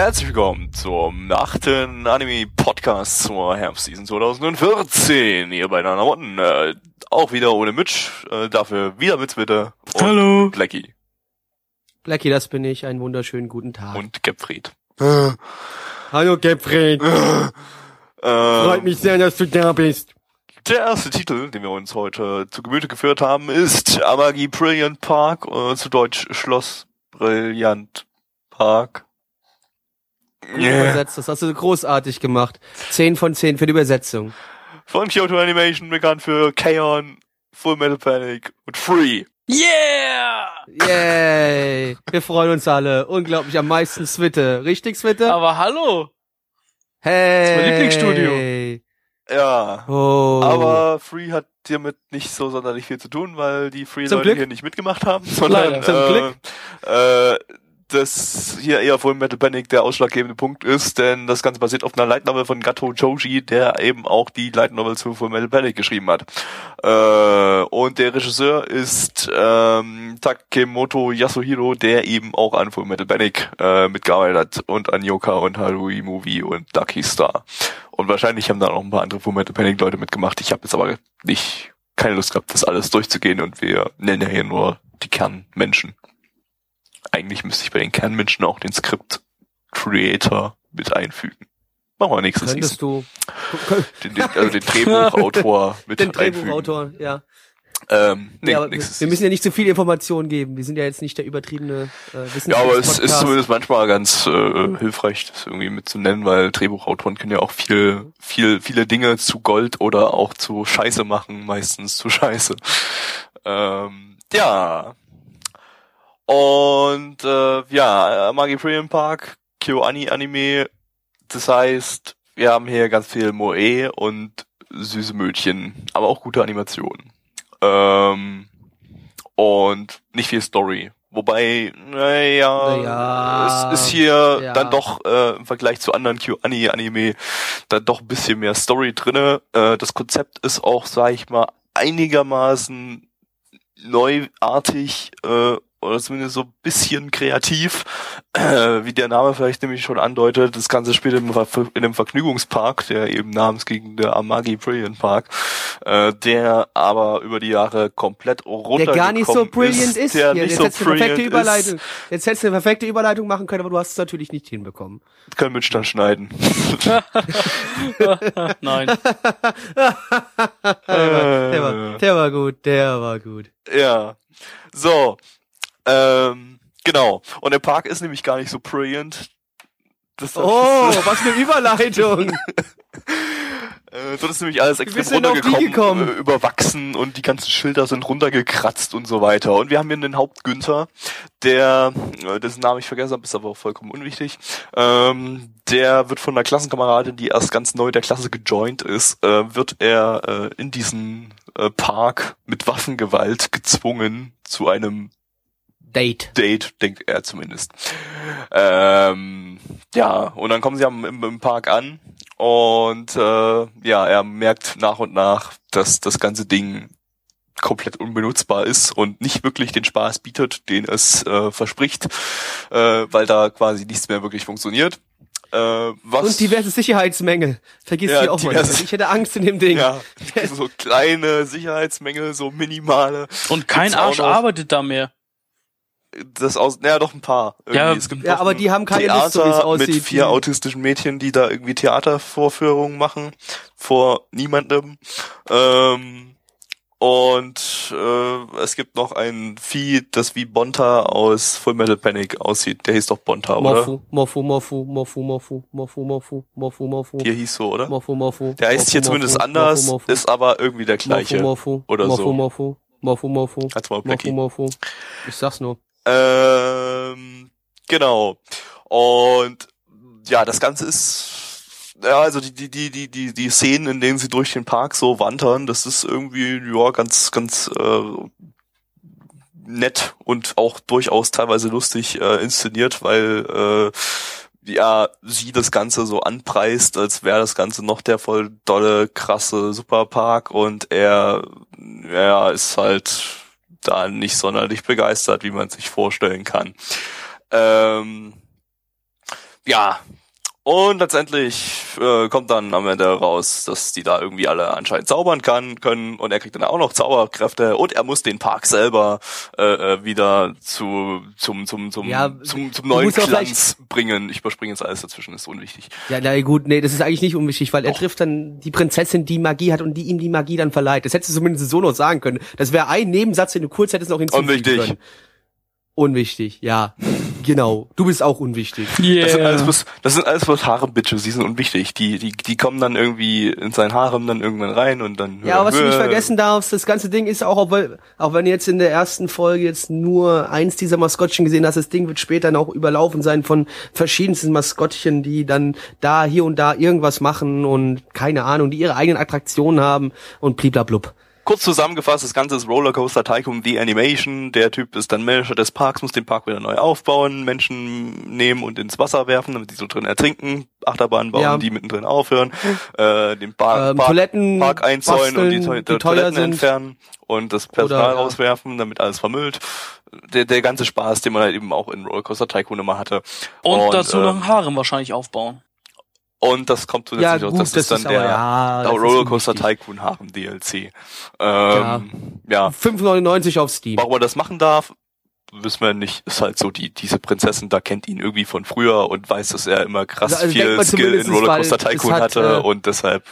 Herzlich willkommen zum achten Anime-Podcast zur Herbstseason 2014. Hier bei Nana One. Äh, auch wieder ohne Mitch, äh, dafür wieder mit Twitter. Und Hallo. Blackie Blackie, das bin ich. Einen wunderschönen guten Tag. und Gepfried. Hallo, Gepfred. Freut Äh, mich sehr, dass du da bist. der erste Titel, den wir uns heute zu Gemüte geführt haben, ist Amagi Brilliant Park, äh, zu Deutsch Schloss Brilliant Park. Gut übersetzt. Das hast du großartig gemacht. Zehn von zehn für die Übersetzung. Von Kyoto Animation, bekannt für K-On!, Full Metal Panic und Free. Yeah! Yay. Wir freuen uns alle. Unglaublich. Am meisten Switte. Richtig, Switte? Aber hallo! Hey. mein Lieblingsstudio. Ja. Oh. Aber Free hat hiermit nicht so sonderlich viel zu tun, weil die Zum Free-Leute Glück. hier nicht mitgemacht haben, sondern Leider. Zum äh, Glück. Äh, das hier eher Full Metal Panic der ausschlaggebende Punkt ist, denn das Ganze basiert auf einer Light Novel von Gato Joji, der eben auch die Light Novel zu Full Metal Panic geschrieben hat. Äh, und der Regisseur ist ähm, Takemoto Yasuhiro, der eben auch an Full Metal Panic äh, mitgearbeitet hat und an Yoka und Harui Movie und Lucky Star. Und wahrscheinlich haben da noch ein paar andere Full Metal Panic Leute mitgemacht. Ich habe jetzt aber nicht keine Lust gehabt, das alles durchzugehen und wir nennen ja hier nur die Kernmenschen. Eigentlich müsste ich bei den Kernmenschen auch den Script Creator mit einfügen. Machen wir nächstes Season. Könntest du Den, den, also den Drehbuchautor mit den einfügen. Drehbuchautor, ja. Ähm, nee, ja wir, wir müssen Season. ja nicht zu viel Informationen geben. Wir sind ja jetzt nicht der übertriebene äh, Wissenschaftler. Ja, aber es ist zumindest manchmal ganz äh, hilfreich, das irgendwie mitzunennen, weil Drehbuchautoren können ja auch viel, viel, viele Dinge zu Gold oder auch zu Scheiße machen, meistens zu Scheiße. Ähm, ja. Und äh, ja, Magi Premium Park, KyoAni Anime, das heißt, wir haben hier ganz viel Moe und süße Mädchen, aber auch gute Animationen. Ähm, und nicht viel Story. Wobei, naja, Naja, es ist hier ja. dann doch äh, im Vergleich zu anderen Q-Anime dann doch ein bisschen mehr Story drinne. Äh, das Konzept ist auch, sag ich mal, einigermaßen neuartig äh, oder zumindest so ein bisschen kreativ, äh, wie der Name vielleicht nämlich schon andeutet. Das Ganze spielt im, in einem Vergnügungspark, der eben namensgegen der Amagi Brilliant Park, äh, der aber über die Jahre komplett der runtergekommen gar nicht so brilliant ist. der Ja, nicht jetzt so hättest du eine perfekte brilliant Überleitung. ist. Jetzt hättest du eine perfekte Überleitung machen können, aber du hast es natürlich nicht hinbekommen. Können wir dann schneiden. Nein. Der war, der war gut, der war gut. Ja. So. Ähm, genau. Und der Park ist nämlich gar nicht so brilliant. Das Oh, was für eine Überleitung. Äh, dort ist nämlich alles extrem runtergekommen, gekommen? äh, überwachsen und die ganzen Schilder sind runtergekratzt und so weiter. Und wir haben hier einen Hauptgünther, der, äh, dessen Namen ich vergessen habe, ist aber auch vollkommen unwichtig. Ähm, der wird von einer Klassenkameradin, die erst ganz neu der Klasse gejoint ist, äh, wird er äh, in diesen äh, Park mit Waffengewalt gezwungen zu einem Date. Date, denkt er zumindest. Ähm, ja, und dann kommen sie am, im, im Park an und äh, ja, er merkt nach und nach, dass das ganze Ding komplett unbenutzbar ist und nicht wirklich den Spaß bietet, den es äh, verspricht, äh, weil da quasi nichts mehr wirklich funktioniert. Äh, was Und diverse Sicherheitsmängel. Vergiss Ja, die auch mal. nicht. Ich hätte Angst in dem Ding. ja, so kleine Sicherheitsmängel, so minimale. Und kein Arsch arbeitet da mehr das aus, naja, doch ein paar. Irgendwie. Ja, es gibt ja aber die haben keine Theater Lust, so aussieht, mit vier autistischen Mädchen, die da irgendwie Theatervorführungen machen vor niemandem. Ähm, und äh, es gibt noch ein Vieh, das wie Bonta aus Full Metal Panic aussieht. Der hieß doch Bonta, Morpho, oder? Morpho, Morpho, Morpho, Morpho, Morpho, Morpho, Morpho, Morpho. hier hieß so, oder? Morpho, Morpho. Der heißt hier zumindest anders, ist aber irgendwie der gleiche. Morpho, Morpho, oder Morpho, so. Morpho, Morpho, Morpho, Morpho, Morpho. Ich sag's nur. Ähm, genau. Und ja, das Ganze ist ja, also die, die, die, die, die, die Szenen, in denen sie durch den Park so wandern, das ist irgendwie, ja, ganz, ganz äh, nett und auch durchaus teilweise lustig äh, inszeniert, weil äh, ja, sie das Ganze so anpreist, als wäre das Ganze noch der voll dolle, krasse Superpark und er, ja, ist halt da nicht sonderlich begeistert, wie man sich vorstellen kann. Ähm, ja, und letztendlich äh, kommt dann am Ende raus, dass die da irgendwie alle anscheinend zaubern kann, können und er kriegt dann auch noch Zauberkräfte und er muss den Park selber äh, äh wieder zu zum zum zum Ja, zum, zum neuen Glanz bringen. Ich überspringe jetzt alles dazwischen, ist unwichtig. Ja, na gut, nee, das ist eigentlich nicht unwichtig, weil er Doch. trifft dann die Prinzessin, die Magie hat und die ihm die Magie dann verleiht. Das hättest du zumindest so noch sagen können. Das wäre ein Nebensatz, den du kurz hättest noch hinzufügen Unwichtig. können. Unwichtig, ja. Genau. Du bist auch unwichtig. Das sind alles Yeah. bloß, das sind alles bloß Harem-Bitches, die sind unwichtig. Die, die, die kommen dann irgendwie in sein Harem dann irgendwann rein und dann. Ja, aber was du nicht vergessen darfst, das ganze Ding ist auch, auch, weil, auch wenn du jetzt in der ersten Folge jetzt nur eins dieser Maskottchen gesehen hast, das Ding wird später noch überlaufen sein von verschiedensten Maskottchen, die dann da, hier und da irgendwas machen und keine Ahnung, die ihre eigenen Attraktionen haben und bliblablub. Kurz zusammengefasst, das Ganze ist Rollercoaster Tycoon The Animation. Der Typ ist dann Manager des Parks, muss den Park wieder neu aufbauen, Menschen nehmen und ins Wasser werfen, damit die so drin ertrinken, Achterbahnen bauen, Ja. die mittendrin aufhören, äh, den Bar Ähm, Park, Toiletten Park einzäunen und die, basteln, Toi- die die teuer Toiletten sind. entfernen und das Personal Oder, rauswerfen, damit alles vermüllt. Der, der ganze Spaß, den man halt eben auch in Rollercoaster Tycoon immer hatte. Und, dazu äh, noch ein Harem wahrscheinlich aufbauen. Und das kommt Ja, zusätzlich noch, gut, das, ist dann aber, der ja, der das ist Rollercoaster. Tycoon Harem DLC. Ähm, ja. 5,99 auf Steam. Warum er das machen darf, wissen wir nicht. Ist halt so, die, diese Prinzessin da kennt ihn irgendwie von früher und weiß, dass er immer krass Also, viel man Skill in Rollercoaster Tycoon hat, hatte äh, und deshalb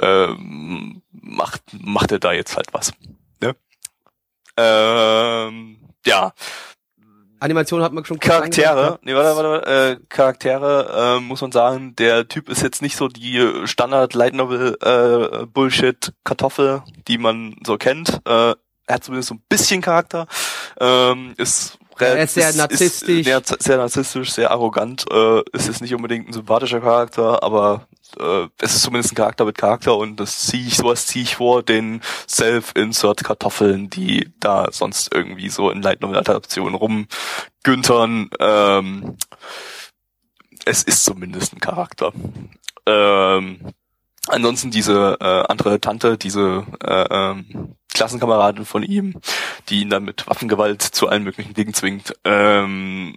ähm, macht, macht er da jetzt halt was. Ne? Ähm, ja, Animation hat man schon Charaktere, nee, warte, warte, warte, äh, Charaktere, äh, muss man sagen, der Typ ist jetzt nicht so die Standard Light Novel äh, Bullshit Kartoffel, die man so kennt. Äh, er hat zumindest so ein bisschen Charakter, ähm, ist Er ist sehr narzisstisch. Ist sehr, sehr narzisstisch, sehr arrogant, äh, ist jetzt nicht unbedingt ein sympathischer Charakter, aber äh, es ist zumindest ein Charakter mit Charakter und das ziehe ich, sowas ziehe ich vor den Self-Insert-Kartoffeln, die da sonst irgendwie so in Light Novel-Adaptionen rumgüntern. Ähm, es ist zumindest ein Charakter. Ähm, ansonsten diese äh, andere Tante, diese äh, ähm, Klassenkameradin von ihm, die ihn dann mit Waffengewalt zu allen möglichen Dingen zwingt, ähm,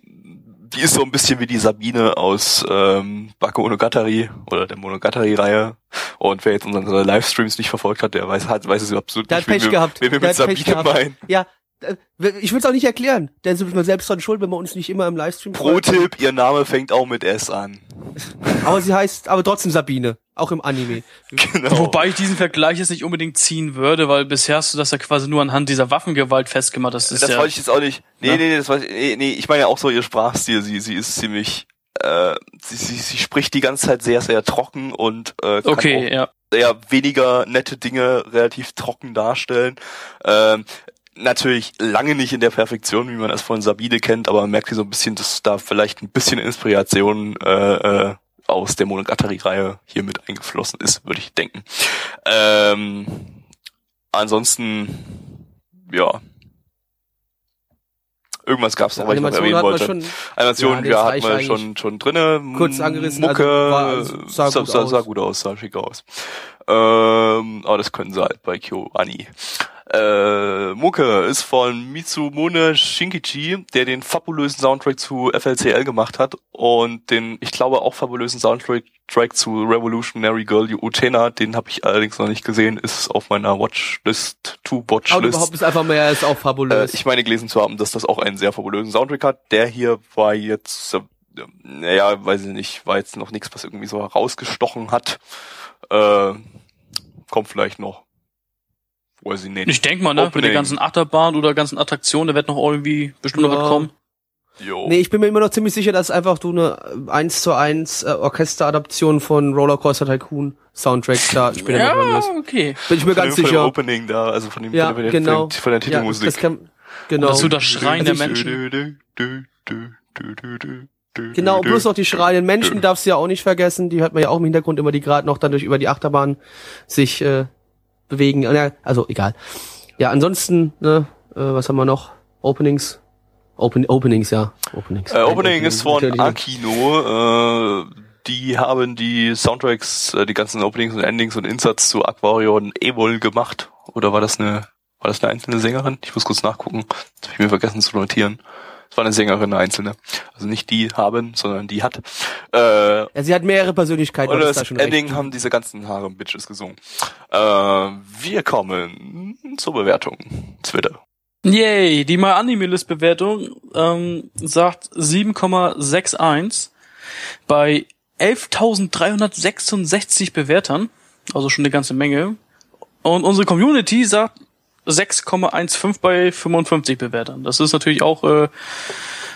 die ist so ein bisschen wie die Sabine aus ähm, Bako Monogatari oder der Monogatari-Reihe. Und wer jetzt unsere Livestreams nicht verfolgt hat, der weiß, hat, weiß es absolut Der nicht, wen wir, gehabt. wen wir mit Sabine gehabt. meinen. Ja, ich will es auch nicht erklären. Der ist mir selbst dran schuld, wenn man uns nicht immer im Livestream. Pro-Tipp, ihr Name fängt auch mit S an. Aber sie heißt aber trotzdem Sabine, auch im Anime. Genau. Wobei ich diesen Vergleich jetzt nicht unbedingt ziehen würde, weil bisher hast du das ja quasi nur anhand dieser Waffengewalt festgemacht. Das ist das ja, wollte ich jetzt auch nicht. Nee, Ja. nee, das wollte ich, nee, nee, ich meine ja auch so ihr Sprachstil. Sie, sie ist ziemlich, äh, sie, sie, sie spricht die ganze Zeit sehr, sehr trocken und äh, kann okay, auch ja. sehr weniger nette Dinge relativ trocken darstellen. Ähm, natürlich lange nicht in der Perfektion, wie man das von Sabine kennt, aber man merkt hier so ein bisschen, dass da vielleicht ein bisschen Inspiration äh, äh, aus der Monogatari-Reihe hier mit eingeflossen ist, würde ich denken. Ähm, ansonsten, ja. Irgendwas gab's noch, was ich noch erwähnen wollte. schon Animation, Ja, ja, das hat reicht man eigentlich. schon, schon drinne. Kurz angerissen, Mucke, also war- also sah sah, gut sah, aus. sah gut aus, sah schick aus. Ähm, aber das können sie halt bei KyoAni. Äh, Mucke ist von Mitsumune Shinkichi, der den fabulösen Soundtrack zu FLCL gemacht hat und den, ich glaube, auch fabulösen Soundtrack Track zu Revolutionary Girl Utena, den habe ich allerdings noch nicht gesehen, ist auf meiner Watchlist, to Aber überhaupt ist einfach mehr, ist auch Äh, fabulös. ich meine gelesen zu haben, dass das auch einen sehr fabulösen Soundtrack hat. Der hier war jetzt, äh, naja, weiß ich nicht, war jetzt noch nichts, was irgendwie so herausgestochen hat. Äh, kommt vielleicht noch. Weiß ich nicht. Ich denke mal, ne, mit Opening. den ganzen Achterbahnen oder ganzen Attraktionen, da wird noch irgendwie bestimmt noch Ja. was kommen. Jo. Nee, ich bin mir immer noch ziemlich sicher, dass einfach du eine äh, 1 zu 1 äh, Orchesteradaption von Rollercoaster Tycoon Soundtrack da später Ja, mit ist. okay. Bin ich mir von ganz dem, Von dem sicher. Opening da, also von dem, Ja, von, der, genau. von, von der Ja, Titelmusik. das kann, genau. dazu das Schreien der Also Menschen. Genau, plus noch die schreienden Menschen darfst du ja auch nicht vergessen. Die hört man ja auch im Hintergrund immer, die gerade noch dann durch über die Achterbahn sich äh, bewegen. Also egal. Ja, ansonsten, ne, äh, was haben wir noch? Openings. Open, Openings, ja. Openings. Äh, Opening ist von. Akino. Äh, die haben die Soundtracks, äh, die ganzen Openings und Endings und Insatz zu Aquarion Evol gemacht. Oder war das eine, war das eine einzelne Sängerin? Ich muss kurz nachgucken. Das habe ich mir vergessen zu notieren. Es war eine Sängerin, eine einzelne. Also nicht die haben, sondern die hat. Äh, Ja, sie hat mehrere Persönlichkeiten. und das das da schon recht. Ending haben diese ganzen Harem Bitches gesungen. Äh, wir kommen zur Bewertung. Twitter. Yay, die My Anime List Bewertung ähm, sagt 7,61 bei 11.366 Bewertern, also schon eine ganze Menge. Und unsere Community sagt 6,15 bei 55 Bewertern. Das ist natürlich auch äh,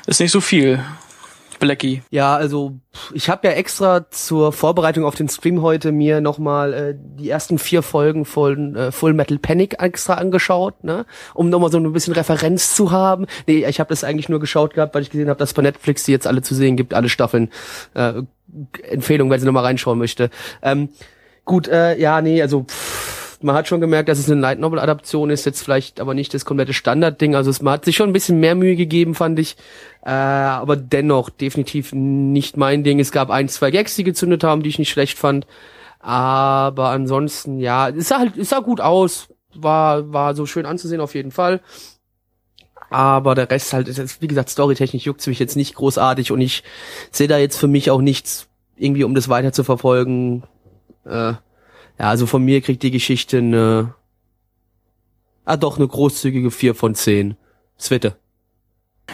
ist nicht so viel. Blackie. Ja, also ich habe ja extra zur Vorbereitung auf den Stream heute mir nochmal äh, die ersten vier Folgen von äh, Full Metal Panic extra angeschaut, ne, um nochmal so ein bisschen Referenz zu haben. Nee, ich habe das eigentlich nur geschaut gehabt, weil ich gesehen habe, dass bei Netflix die jetzt alle zu sehen gibt, alle Staffeln. Äh, Empfehlung, wenn sie nochmal reinschauen möchte. Ähm, gut, äh, ja, nee, also pff, man hat schon gemerkt, dass es eine Light Novel Adaption ist, jetzt vielleicht aber nicht das komplette Standardding. Also es man hat sich schon ein bisschen mehr Mühe gegeben, fand ich. Äh, aber dennoch definitiv nicht mein Ding. Es gab ein, zwei Gags, die gezündet haben, die ich nicht schlecht fand. Aber ansonsten, ja, es sah halt, es sah gut aus. War, war so schön anzusehen auf jeden Fall. Aber der Rest halt, ist wie gesagt, storytechnisch juckt's mich jetzt nicht großartig und ich sehe da jetzt für mich auch nichts irgendwie, um das weiter zu verfolgen. Äh, ja, also von mir kriegt die Geschichte eine, ah doch, eine großzügige 4 von 10. Zwitte.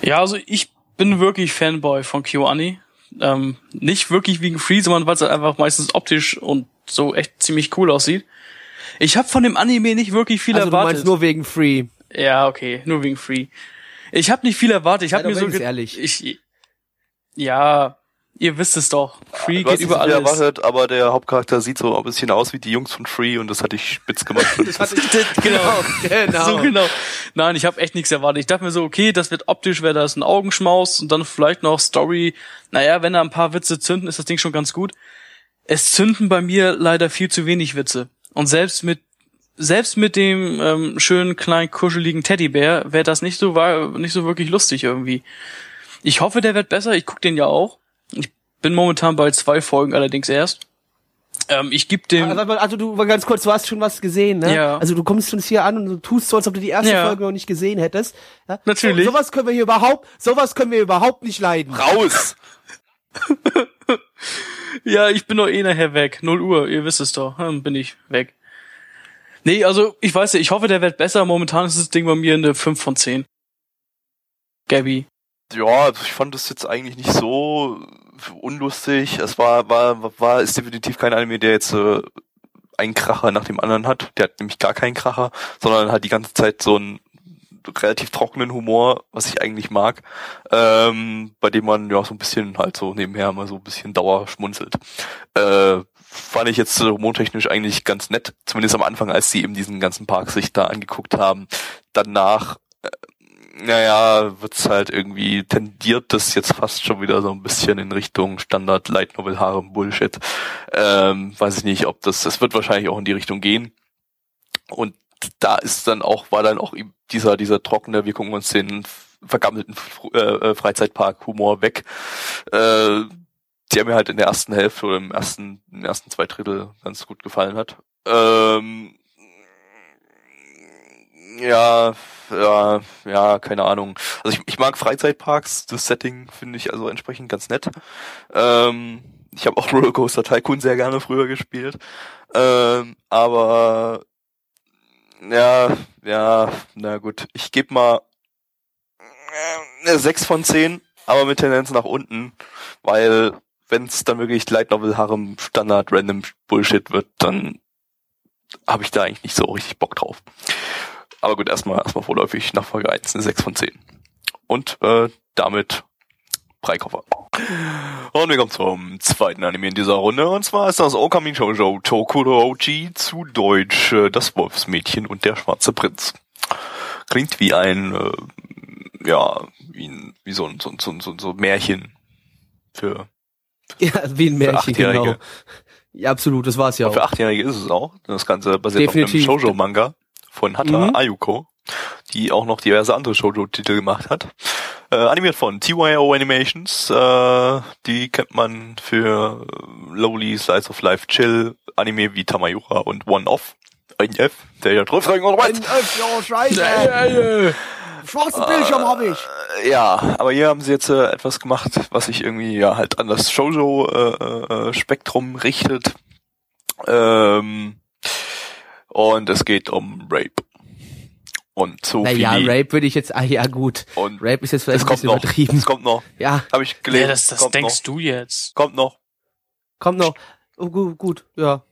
Ja, also ich bin wirklich Fanboy von KyoAni. Ähm, nicht wirklich wegen Free, sondern weil es halt einfach meistens optisch und so echt ziemlich cool aussieht. Ich habe von dem Anime nicht wirklich viel Also du erwartet. meinst nur wegen Free. Ja, okay, nur wegen Free. Ich habe nicht viel erwartet. Ich habe mir so ehrlich. Ich, ja, ihr wisst es doch. Free hast geht nicht über alles. erwartet, aber der Hauptcharakter sieht so ein bisschen aus wie die Jungs von Free und das hatte ich spitz gemacht. genau, genau. So genau. Nein, ich habe echt nichts erwartet. Ich dachte mir so, okay, das wird optisch, wäre das ein Augenschmaus und dann vielleicht noch Story. Naja, wenn da ein paar Witze zünden, ist das Ding schon ganz gut. Es zünden bei mir leider viel zu wenig Witze. Und selbst mit selbst mit dem ähm, schönen kleinen kuscheligen Teddybär wäre das nicht so war nicht so wirklich lustig irgendwie. Ich hoffe, der wird besser. Ich guck den ja auch. Ich bin momentan bei zwei Folgen allerdings erst. Ähm, ich geb dem Also, also du ganz kurz, du hast schon was gesehen, ne? Ja. Also du kommst uns hier an und du tust so, als ob du die erste Ja. Folge noch nicht gesehen hättest. Ja? Natürlich. So, sowas können wir hier überhaupt, sowas können wir überhaupt nicht leiden. Raus! Ja, ich bin doch eh nachher weg. 0 Uhr, ihr wisst es doch. Dann bin ich weg. Nee, also ich weiß nicht, ich hoffe, der wird besser. Momentan ist das Ding bei mir eine 5 von 10. Gabby. Ja, also ich fand das jetzt eigentlich nicht so unlustig. Es war, war, war, ist definitiv kein Anime, der jetzt äh, einen Kracher nach dem anderen hat. Der hat nämlich gar keinen Kracher, sondern hat die ganze Zeit so einen relativ trockenen Humor, was ich eigentlich mag, ähm, bei dem man ja so ein bisschen halt so nebenher mal so ein bisschen Dauer schmunzelt. Äh, fand ich jetzt äh, humortechnisch eigentlich ganz nett, zumindest am Anfang, als sie eben diesen ganzen Park sich da angeguckt haben. Danach naja, wird's halt irgendwie tendiert das jetzt fast schon wieder so ein bisschen in Richtung Standard Light Novel Harem Bullshit. Ähm, weiß ich nicht, ob das, das wird wahrscheinlich auch in die Richtung gehen. Und da ist dann auch, war dann auch dieser, dieser trockene, wir gucken uns den vergammelten äh, äh, Freizeitpark-Humor weg. Äh, der mir halt in der ersten Hälfte oder im ersten, den ersten zwei Drittel ganz gut gefallen hat. Ähm, ja, ja, ja, keine Ahnung. Also ich, ich mag Freizeitparks, das Setting finde ich also entsprechend ganz nett. Ähm, ich habe auch Rollercoaster Tycoon sehr gerne früher gespielt. Ähm, aber ja, ja, na gut. Ich gebe mal äh, eine 6 von 10, aber mit Tendenz nach unten, weil wenn es dann wirklich Light Novel Harem Standard Random Bullshit wird, dann habe ich da eigentlich nicht so richtig Bock drauf. Aber gut, erstmal erstmal vorläufig nach Folge 1 eine 6 von 10. Und äh, damit Breikoffer. Und wir kommen zum zweiten Anime in dieser Runde. Und zwar ist das Okami Shoujo Tokuroji zu Deutsch äh, Das Wolfsmädchen und der schwarze Prinz. Klingt wie ein, äh, ja, wie, ein, wie so ein so, ein- so, ein- so, ein- so Märchen. Für, Ja, wie ein Märchen, genau. Ja, absolut, das war's ja für auch. Achtjährige ist es auch. Das Ganze basiert Definitiv. auf einem Shoujo-Manga von Hata Mhm. Ayuko, die auch noch diverse andere Shoujo-Titel gemacht hat. Äh, animiert von TYO Animations. Äh, die kennt man für äh, Lowly, Slice of Life, Chill, Anime wie Tamayura und One Off. Ein F, der ja drauf und Ein Öff, ja, scheiße. Schwarzen Bildschirm hab ich. Äh, Ja, aber hier haben sie jetzt äh, etwas gemacht, was sich irgendwie ja halt an das Shoujo-Spektrum richtet. Ähm, und es geht um Rape. Und so Naja, viel. Rape würde ich jetzt, ah ja gut. Und Rape ist jetzt vielleicht es ein kommt bisschen noch. übertrieben. Es kommt noch. Ja, Habe ich gelesen. Ja, das, das kommt denkst noch. du jetzt. Kommt noch. kommt noch. Oh, gut, gut, ja.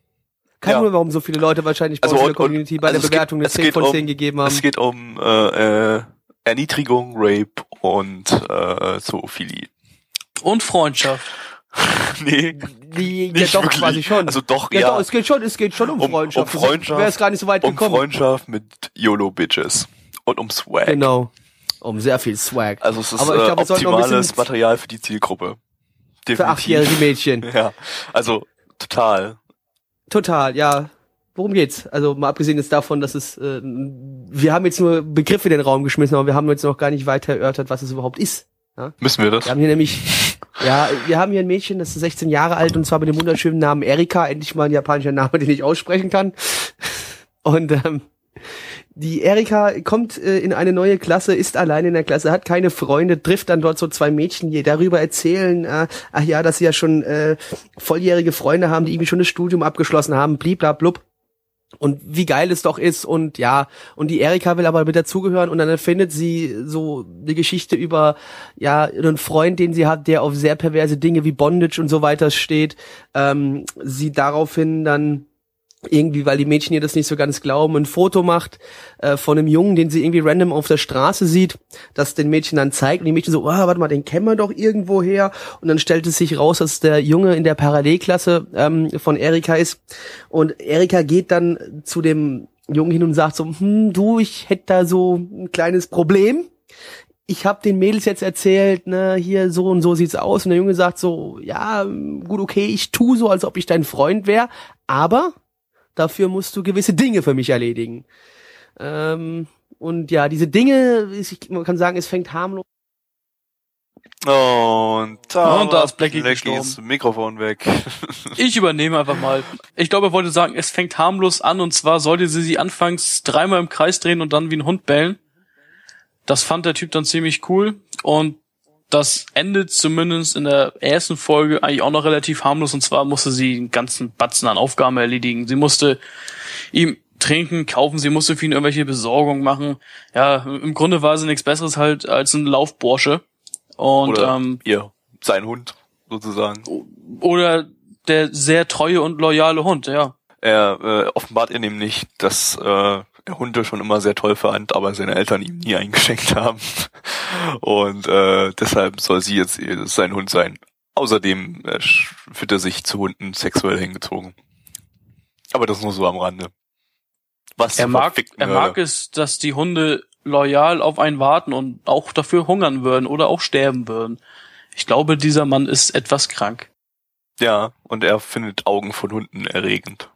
Kein Ja. Wunder, warum so viele Leute wahrscheinlich bei Also uns in der Community bei also der es geht- Bewertung eine es 10 geht von um- 10 gegeben haben. Es geht um äh, äh, Erniedrigung, Rape und äh, Zoophilie. Und Freundschaft. nee, Die, ja nicht doch, wirklich. quasi schon. Also doch, ja, ja. doch, es geht schon, es geht schon um Um- Freundschaft. um Freundschaft, Wäre es gar nicht so weit um gekommen. Freundschaft mit YOLO-Bitches. Und um Swag. Genau. Um sehr viel Swag. Also es ist Aber ich äh, noch ein optimales Material für die Zielgruppe. für Definitiv. achtjährige Mädchen. Ja, also total. Total, ja. Worum geht's? Also mal abgesehen jetzt davon, dass es, äh, wir haben jetzt nur Begriffe in den Raum geschmissen, aber wir haben jetzt noch gar nicht weiter erörtert, was es überhaupt ist. Müssen wir das? Wir haben hier nämlich, ja, wir haben hier ein Mädchen, das ist 16 Jahre alt und zwar mit dem wunderschönen Namen Erika, endlich mal ein japanischer Name, den ich aussprechen kann. Und ähm, die Erika kommt äh, in eine neue Klasse, ist allein in der Klasse, hat keine Freunde, trifft dann dort so zwei Mädchen, die darüber erzählen, äh, ach ja, dass sie ja schon äh, volljährige Freunde haben, die irgendwie schon das Studium abgeschlossen haben, bliblablub. Und wie geil es doch ist und ja, und die Erika will aber mit dazugehören und dann erfindet sie so die Geschichte über ja einen Freund, den sie hat, der auf sehr perverse Dinge wie Bondage und so weiter steht. Ähm, sie daraufhin dann irgendwie, weil die Mädchen ihr das nicht so ganz glauben, ein Foto macht äh, von einem Jungen, den sie irgendwie random auf der Straße sieht, das den Mädchen dann zeigt. Und die Mädchen so, ah, warte mal, den kennen wir doch irgendwo her. Und dann stellt es sich raus, dass der Junge in der Parallelklasse ähm, von Erika ist. Und Erika geht dann zu dem Jungen hin und sagt so, hm, du, ich hätte da so ein kleines Problem. Ich habe den Mädels jetzt erzählt, ne, hier so und so sieht's aus. Und der Junge sagt so, ja, gut, okay, ich tu so, als ob ich dein Freund wäre, aber dafür musst du gewisse Dinge für mich erledigen. Ähm, und ja, diese Dinge, ich, man kann sagen, es fängt harmlos. Und da, Und da ist Blackie Blackies gestorben. Mikrofon weg. Ich übernehme einfach mal. Ich glaube, er wollte sagen, es fängt harmlos an und zwar sollte sie sich anfangs dreimal im Kreis drehen und dann wie ein Hund bellen. Das fand der Typ dann ziemlich cool und das endet zumindest in der ersten Folge eigentlich auch noch relativ harmlos und zwar musste sie einen ganzen Batzen an Aufgaben erledigen. Sie musste ihm trinken, kaufen, sie musste für ihn irgendwelche Besorgung machen. Ja, im Grunde war sie nichts besseres halt als ein Laufbursche. Und Oder ähm, ihr, sein Hund, sozusagen. oder der sehr treue und loyale Hund, ja. Er äh, offenbart ihr nämlich, dass äh, Hunde schon immer sehr toll fand, aber seine Eltern ihm nie eingeschenkt haben. Und äh, deshalb soll sie jetzt ihr- sein Hund sein. Außerdem äh, fühlt er sich zu Hunden sexuell hingezogen. Aber das nur so am Rande. Was Er mag, er mag es, dass die Hunde loyal auf einen warten und auch dafür hungern würden oder auch sterben würden. Ich glaube, dieser Mann ist etwas krank. Ja, und er findet Augen von Hunden erregend.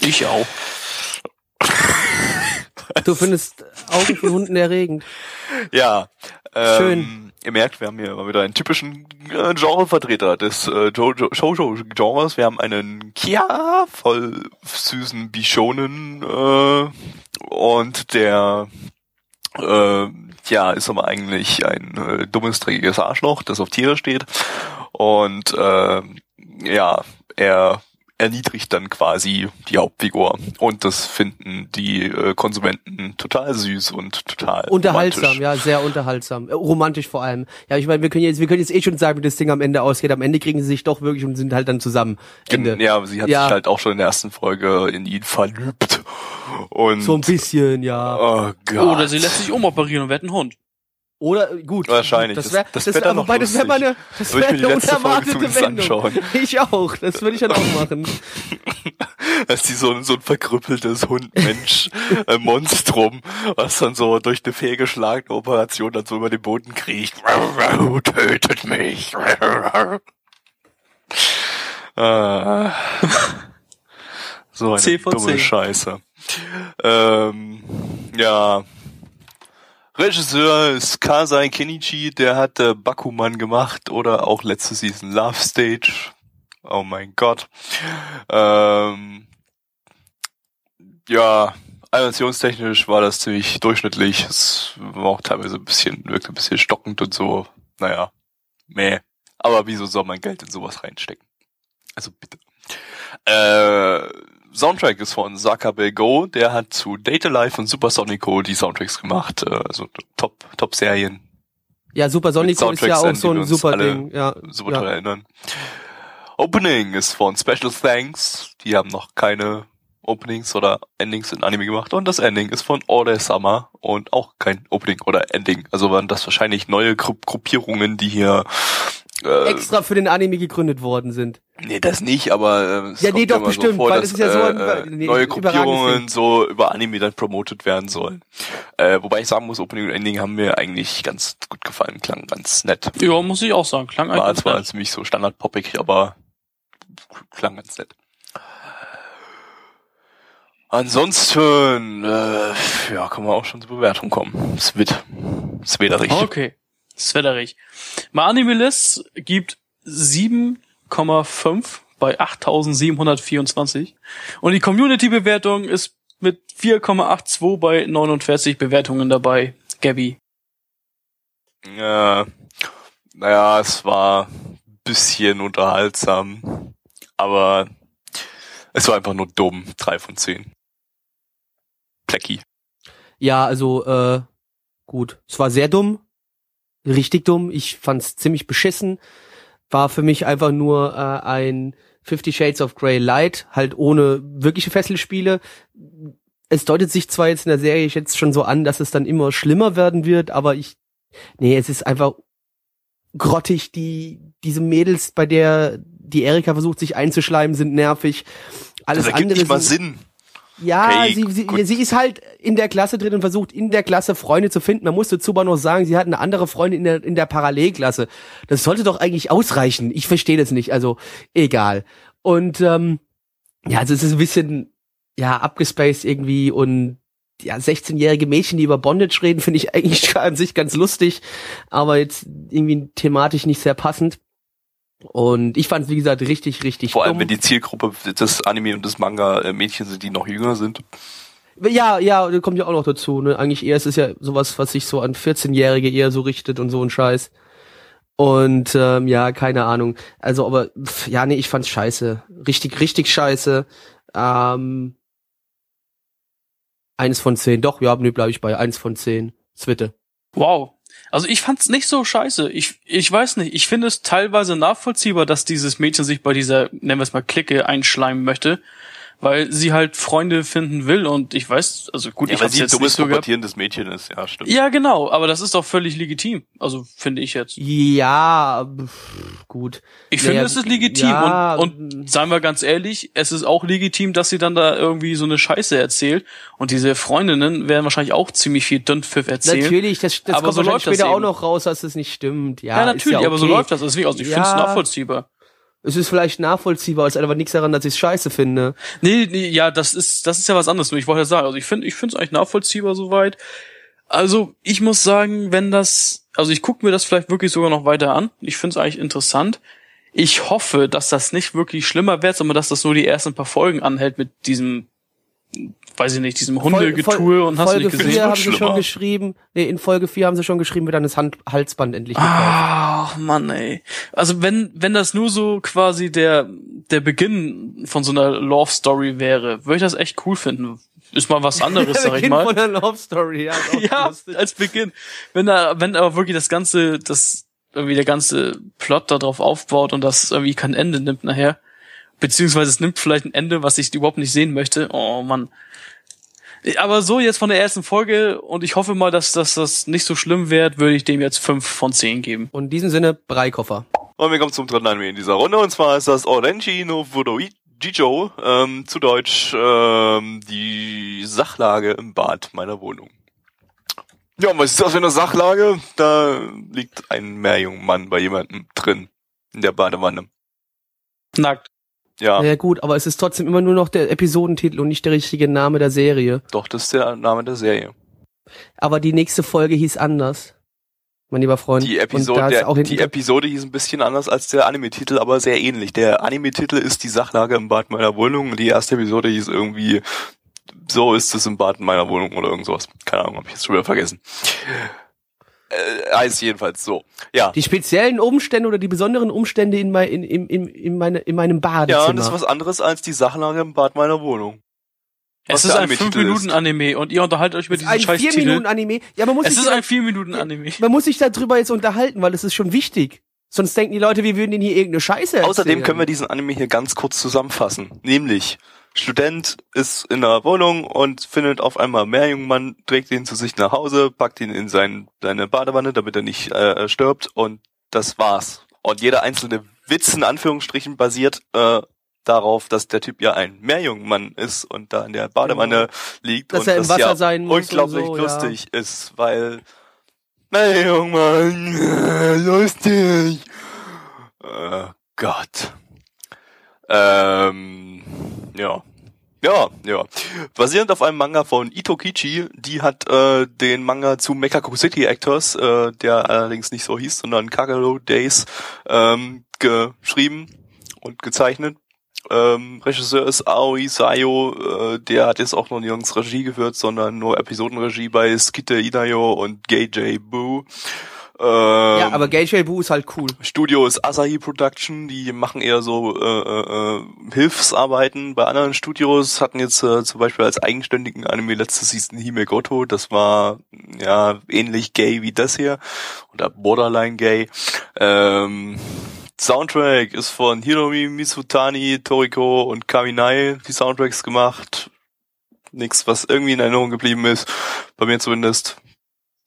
Ich auch. Du findest Augen von Hunden erregend. Ja. Ähm, Schön. Ihr merkt, wir haben hier mal wieder einen typischen äh, Genrevertreter des äh, Shoujo-Genres. Wir haben einen Kia voll süßen Bishonen äh, und der äh, ja ist aber eigentlich ein äh, dummes, dreckiges Arschloch, das auf Tiere steht. Und äh, ja, er erniedrigt dann quasi die Hauptfigur. Und das finden die äh, Konsumenten total süß und total Unterhaltsam, romantisch. ja, sehr unterhaltsam. Äh, romantisch vor allem. Ja, ich meine, wir können jetzt, wir können jetzt eh schon sagen, wie das Ding am Ende ausgeht. Am Ende kriegen sie sich doch wirklich und sind halt dann zusammen. Ende. Ja, sie hat Ja. sich halt auch schon in der ersten Folge in ihn verliebt. Und So ein bisschen, ja. Oh Gott. Oder sie lässt sich umoperieren und wird ein Hund. Oder gut. Wahrscheinlich. Das Das- wäre das das, wär dann wobei, noch das wäre meine, das die eine unerwartete Wendung. Ich auch. Das würde ich dann auch machen. dass die so, so ein verkrüppeltes Hund-Mensch, äh, Monstrum, was dann so durch eine fehlgeschlagene Operation dann so über den Boden kriecht. Tötet mich. ah. So eine dumme C. Scheiße. Ähm, ja. Regisseur ist Kasai Kenichi, der hat äh, Bakuman gemacht oder auch letzte Season Love Stage. Oh mein Gott. Ähm, ja, animationstechnisch war das ziemlich durchschnittlich. Es war auch teilweise ein bisschen, wirkte ein bisschen stockend und so. Naja, meh. Aber wieso soll man Geld in sowas reinstecken? Also bitte. Äh, Soundtrack ist von Sakabe Go, der hat zu Data Life und Supersonico die Soundtracks gemacht, äh, also Top, Top Serien, Ja, Super Sonico ist ja auch so ein super Ding. Ja, super ja. toll erinnern. Opening ist von Special Thanks, die haben noch keine Openings oder Endings in Anime gemacht und das Ending ist von Order Summer und auch kein Opening oder Ending. Also waren das wahrscheinlich neue Gru Gruppierungen, die hier äh, Extra für den Anime gegründet worden sind. Nee, das nicht, aber äh, es Ja, nee, doch, bestimmt, so vor, weil dass es ist ja so ein- äh, nee, neue Gruppierungen so über Anime dann promotet werden sollen. Äh, wobei ich sagen muss, Opening und Ending haben mir eigentlich ganz gut gefallen, klang ganz nett. Ja, muss ich auch sagen. Klang War eigentlich zwar nett. ziemlich so standardpoppig, aber klang ganz nett. Ansonsten, äh, ja, kann man auch schon zur Bewertung kommen. Es wird, es wederig. Okay. Mein Anime-List gibt 7,5 bei 8724. Und die Community-Bewertung ist mit 4,82 bei 49 Bewertungen dabei. Gabby. Ja, naja, es war ein bisschen unterhaltsam, aber es war einfach nur dumm. Drei von zehn. Plecki. Ja, also, äh, gut. Es war sehr dumm. Richtig dumm. Ich fand's ziemlich beschissen. War für mich einfach nur äh, ein Fifty Shades of Grey Light, halt ohne wirkliche Fesselspiele. Es deutet sich zwar jetzt in der Serie jetzt schon so an, dass es dann immer schlimmer werden wird, aber ich, nee, es ist einfach grottig. Die, diese Mädels, bei der die Erika versucht, sich einzuschleimen, sind nervig. Alles das ergibt andere nicht mal Sinn. Ja, Okay, sie, sie, gut. sie ist halt in der Klasse drin und versucht in der Klasse Freunde zu finden. Man muss dazu aber noch sagen, sie hat eine andere Freundin in der, in der Parallelklasse. Das sollte doch eigentlich ausreichen. Ich verstehe das nicht. Also egal. Und ähm, ja, also es ist ein bisschen ja abgespaced irgendwie und ja 16-jährige Mädchen, die über Bondage reden, finde ich eigentlich an sich ganz lustig, aber jetzt irgendwie thematisch nicht sehr passend. Und ich fand es wie gesagt richtig, richtig Vor allem, dumm. wenn die Zielgruppe des Anime und des Manga äh, Mädchen sind, die noch jünger sind. Ja, ja, da kommt ja auch noch dazu, ne? Eigentlich eher, es ist ja sowas, was sich so an 14-Jährige eher so richtet und so ein Scheiß. Und ähm, ja, keine Ahnung. Also, aber pf, ja, nee, ich fand's scheiße. Richtig, richtig scheiße. Ähm, eines von zehn. Doch, ja, nee, bleib ich bei. Eins von zehn. Zwitte. Wow. Also ich fand's nicht so scheiße. Ich, ich weiß nicht. Ich finde es teilweise nachvollziehbar, dass dieses Mädchen sich bei dieser, nennen wir es mal, Clique einschleimen möchte. Weil sie halt Freunde finden will und ich weiß, also gut, Ja, ich weil sie ein jetzt nicht dummes, so pubertierendes Mädchen ist. Ja, stimmt. Ja, genau, aber das ist doch völlig legitim. Also finde ich jetzt. Ja, gut. Ich finde, Naja, es ist legitim. ja, und, und seien wir ganz ehrlich, es ist auch legitim, dass sie dann da irgendwie so eine Scheiße erzählt. Und diese Freundinnen werden wahrscheinlich auch ziemlich viel Dünnpfiff erzählen. Natürlich, das, das Aber kommt so läuft das später auch noch raus, dass es nicht stimmt. Ja, Ja, ist natürlich, ja aber so okay. läuft das. Deswegen, also ich finde es Ja. nachvollziehbar. Es ist vielleicht nachvollziehbar, es ist aber nichts daran, dass ich es scheiße finde. Nee, nee, ja, das ist, das ist ja was anderes. Ich wollte ja sagen, also ich finde, ich finde es eigentlich nachvollziehbar soweit. Also ich muss sagen, wenn das, also ich gucke mir das vielleicht wirklich sogar noch weiter an. Ich finde es eigentlich interessant. Ich hoffe, dass das nicht wirklich schlimmer wird, sondern dass das nur die ersten paar Folgen anhält mit diesem, weiß ich nicht, diesem Hundegetue und hast du Folge nicht 4 gesehen. haben sie schon geschrieben, nee, in Folge 4 haben sie schon geschrieben, wird dann das Hand Halsband endlich gekauft. Ach Mann, ey. Also wenn wenn das nur so quasi der der Beginn von so einer Love Story wäre, würde ich das echt cool finden. Ist mal was anderes, sag ich Beginn mal. von der Love Story, ja. ja, lustig. als Beginn. Wenn da, wenn aber wirklich das ganze, das, irgendwie der ganze Plot darauf aufbaut und das irgendwie kein Ende nimmt nachher. Beziehungsweise es nimmt vielleicht ein Ende, was ich überhaupt nicht sehen möchte. Oh Mann. Aber so jetzt von der ersten Folge und ich hoffe mal, dass, dass das nicht so schlimm wird, würde ich dem jetzt fünf von zehn geben. Und in diesem Sinne, Breikoffer. Und wir kommen zum dritten Anime in dieser Runde, und zwar ist das Orenchi no Furoi Jijo, ähm, zu Deutsch ähm, die Sachlage im Bad meiner Wohnung. Ja, und was ist das für eine Sachlage? Da liegt ein Meerjungmann bei jemandem drin in der Badewanne. Nackt. Ja, Ja gut, aber es ist trotzdem immer nur noch der Episodentitel und nicht der richtige Name der Serie. doch, das ist der Name der Serie. Aber die nächste Folge hieß anders. Mein lieber Freund. Die Episode, der, auch die Episode hieß ein bisschen anders als der Anime-Titel, aber sehr ähnlich. Der Anime-Titel ist die Sachlage im Bad meiner Wohnung die erste Episode hieß irgendwie so ist es im Bad meiner Wohnung oder irgend sowas. Keine Ahnung, hab ich jetzt schon wieder vergessen. Äh, heißt jedenfalls so. Ja. die speziellen Umstände oder die besonderen Umstände in, mein, in, in, in, in, meine, in meinem Badezimmer. Ja, und das ist was anderes als die Sachlage im Bad meiner Wohnung. Was Es ist ein Anime-Titel 5-Minuten-Anime und ihr unterhaltet euch über diesen ein scheiß 4 Minuten Titel. Anime. Ja, man muss Es sich ist da- ein 4-Minuten-Anime. man muss sich darüber jetzt unterhalten, weil es ist schon wichtig. Sonst denken die Leute, wir würden ihnen hier irgendeine Scheiße erzählen. Außerdem können wir diesen Anime hier ganz kurz zusammenfassen. Nämlich, Student ist in der Wohnung und findet auf einmal einen Meerjungmann, trägt ihn zu sich nach Hause, packt ihn in sein, seine Badewanne, damit er nicht äh, stirbt und das war's. Und jeder einzelne Witz in Anführungsstrichen basiert äh, darauf, dass der Typ ja ein Meerjungmann ist und da in der Badewanne liegt Genau. Dass und er im das Wasser ja sein muss unglaublich so, ja. lustig ist, weil Meerjungmann, lustig. Äh, Gott. Ähm, ja. Ja, ja. Basierend auf einem Manga von Ito Kichi, die hat äh, den Manga zu Mekako City Actors, äh, der allerdings nicht so hieß, sondern Kagero Days, ähm, geschrieben und gezeichnet. Ähm, Regisseur ist Aoi Sayo, äh, der hat jetzt auch noch nirgends Regie geführt, sondern nur Episodenregie bei Skite Inayo und Gay J Boo. Ähm, Ja, aber J Boo ist halt cool. Studio ist Asahi Production, die machen eher so äh, äh, äh, Hilfsarbeiten bei anderen Studios, hatten jetzt äh, zum Beispiel als eigenständigen Anime letzte Season Hime Goto, das war ja ähnlich gay wie das hier oder borderline gay. Ähm, Soundtrack ist von Hiromi Misutani, Toriko und Kaminai die Soundtracks gemacht. Nix, was irgendwie in Erinnerung geblieben ist, bei mir zumindest.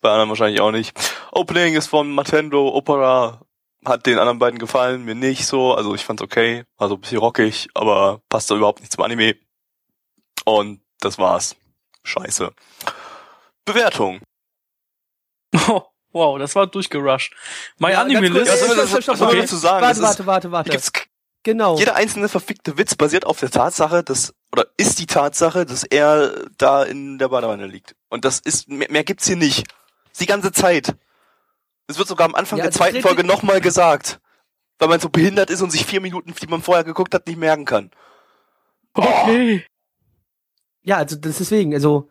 Bei anderen wahrscheinlich auch nicht. Opening ist von Matendo Opera. Hat den anderen beiden gefallen, mir nicht so. Also ich fand's okay. War so ein bisschen rockig, aber passt da überhaupt nicht zum Anime. Und das war's. Scheiße. Bewertung. Oh, wow, das war durchgerusht. Mein Ja, Anime List. was soll man okay. dazu sagen? Warte, Das ist- warte, warte, warte. Gibt's Genau. jeder einzelne verfickte Witz basiert auf der Tatsache, dass, oder ist die Tatsache, dass er da in der Badewanne liegt. Und das ist, mehr, mehr gibt's hier nicht. Die ganze Zeit. Es wird sogar am Anfang Ja, der das zweiten Folge nochmal gesagt. Weil man so behindert ist und sich vier Minuten, die man vorher geguckt hat, nicht merken kann. Okay. Ja, also das deswegen, also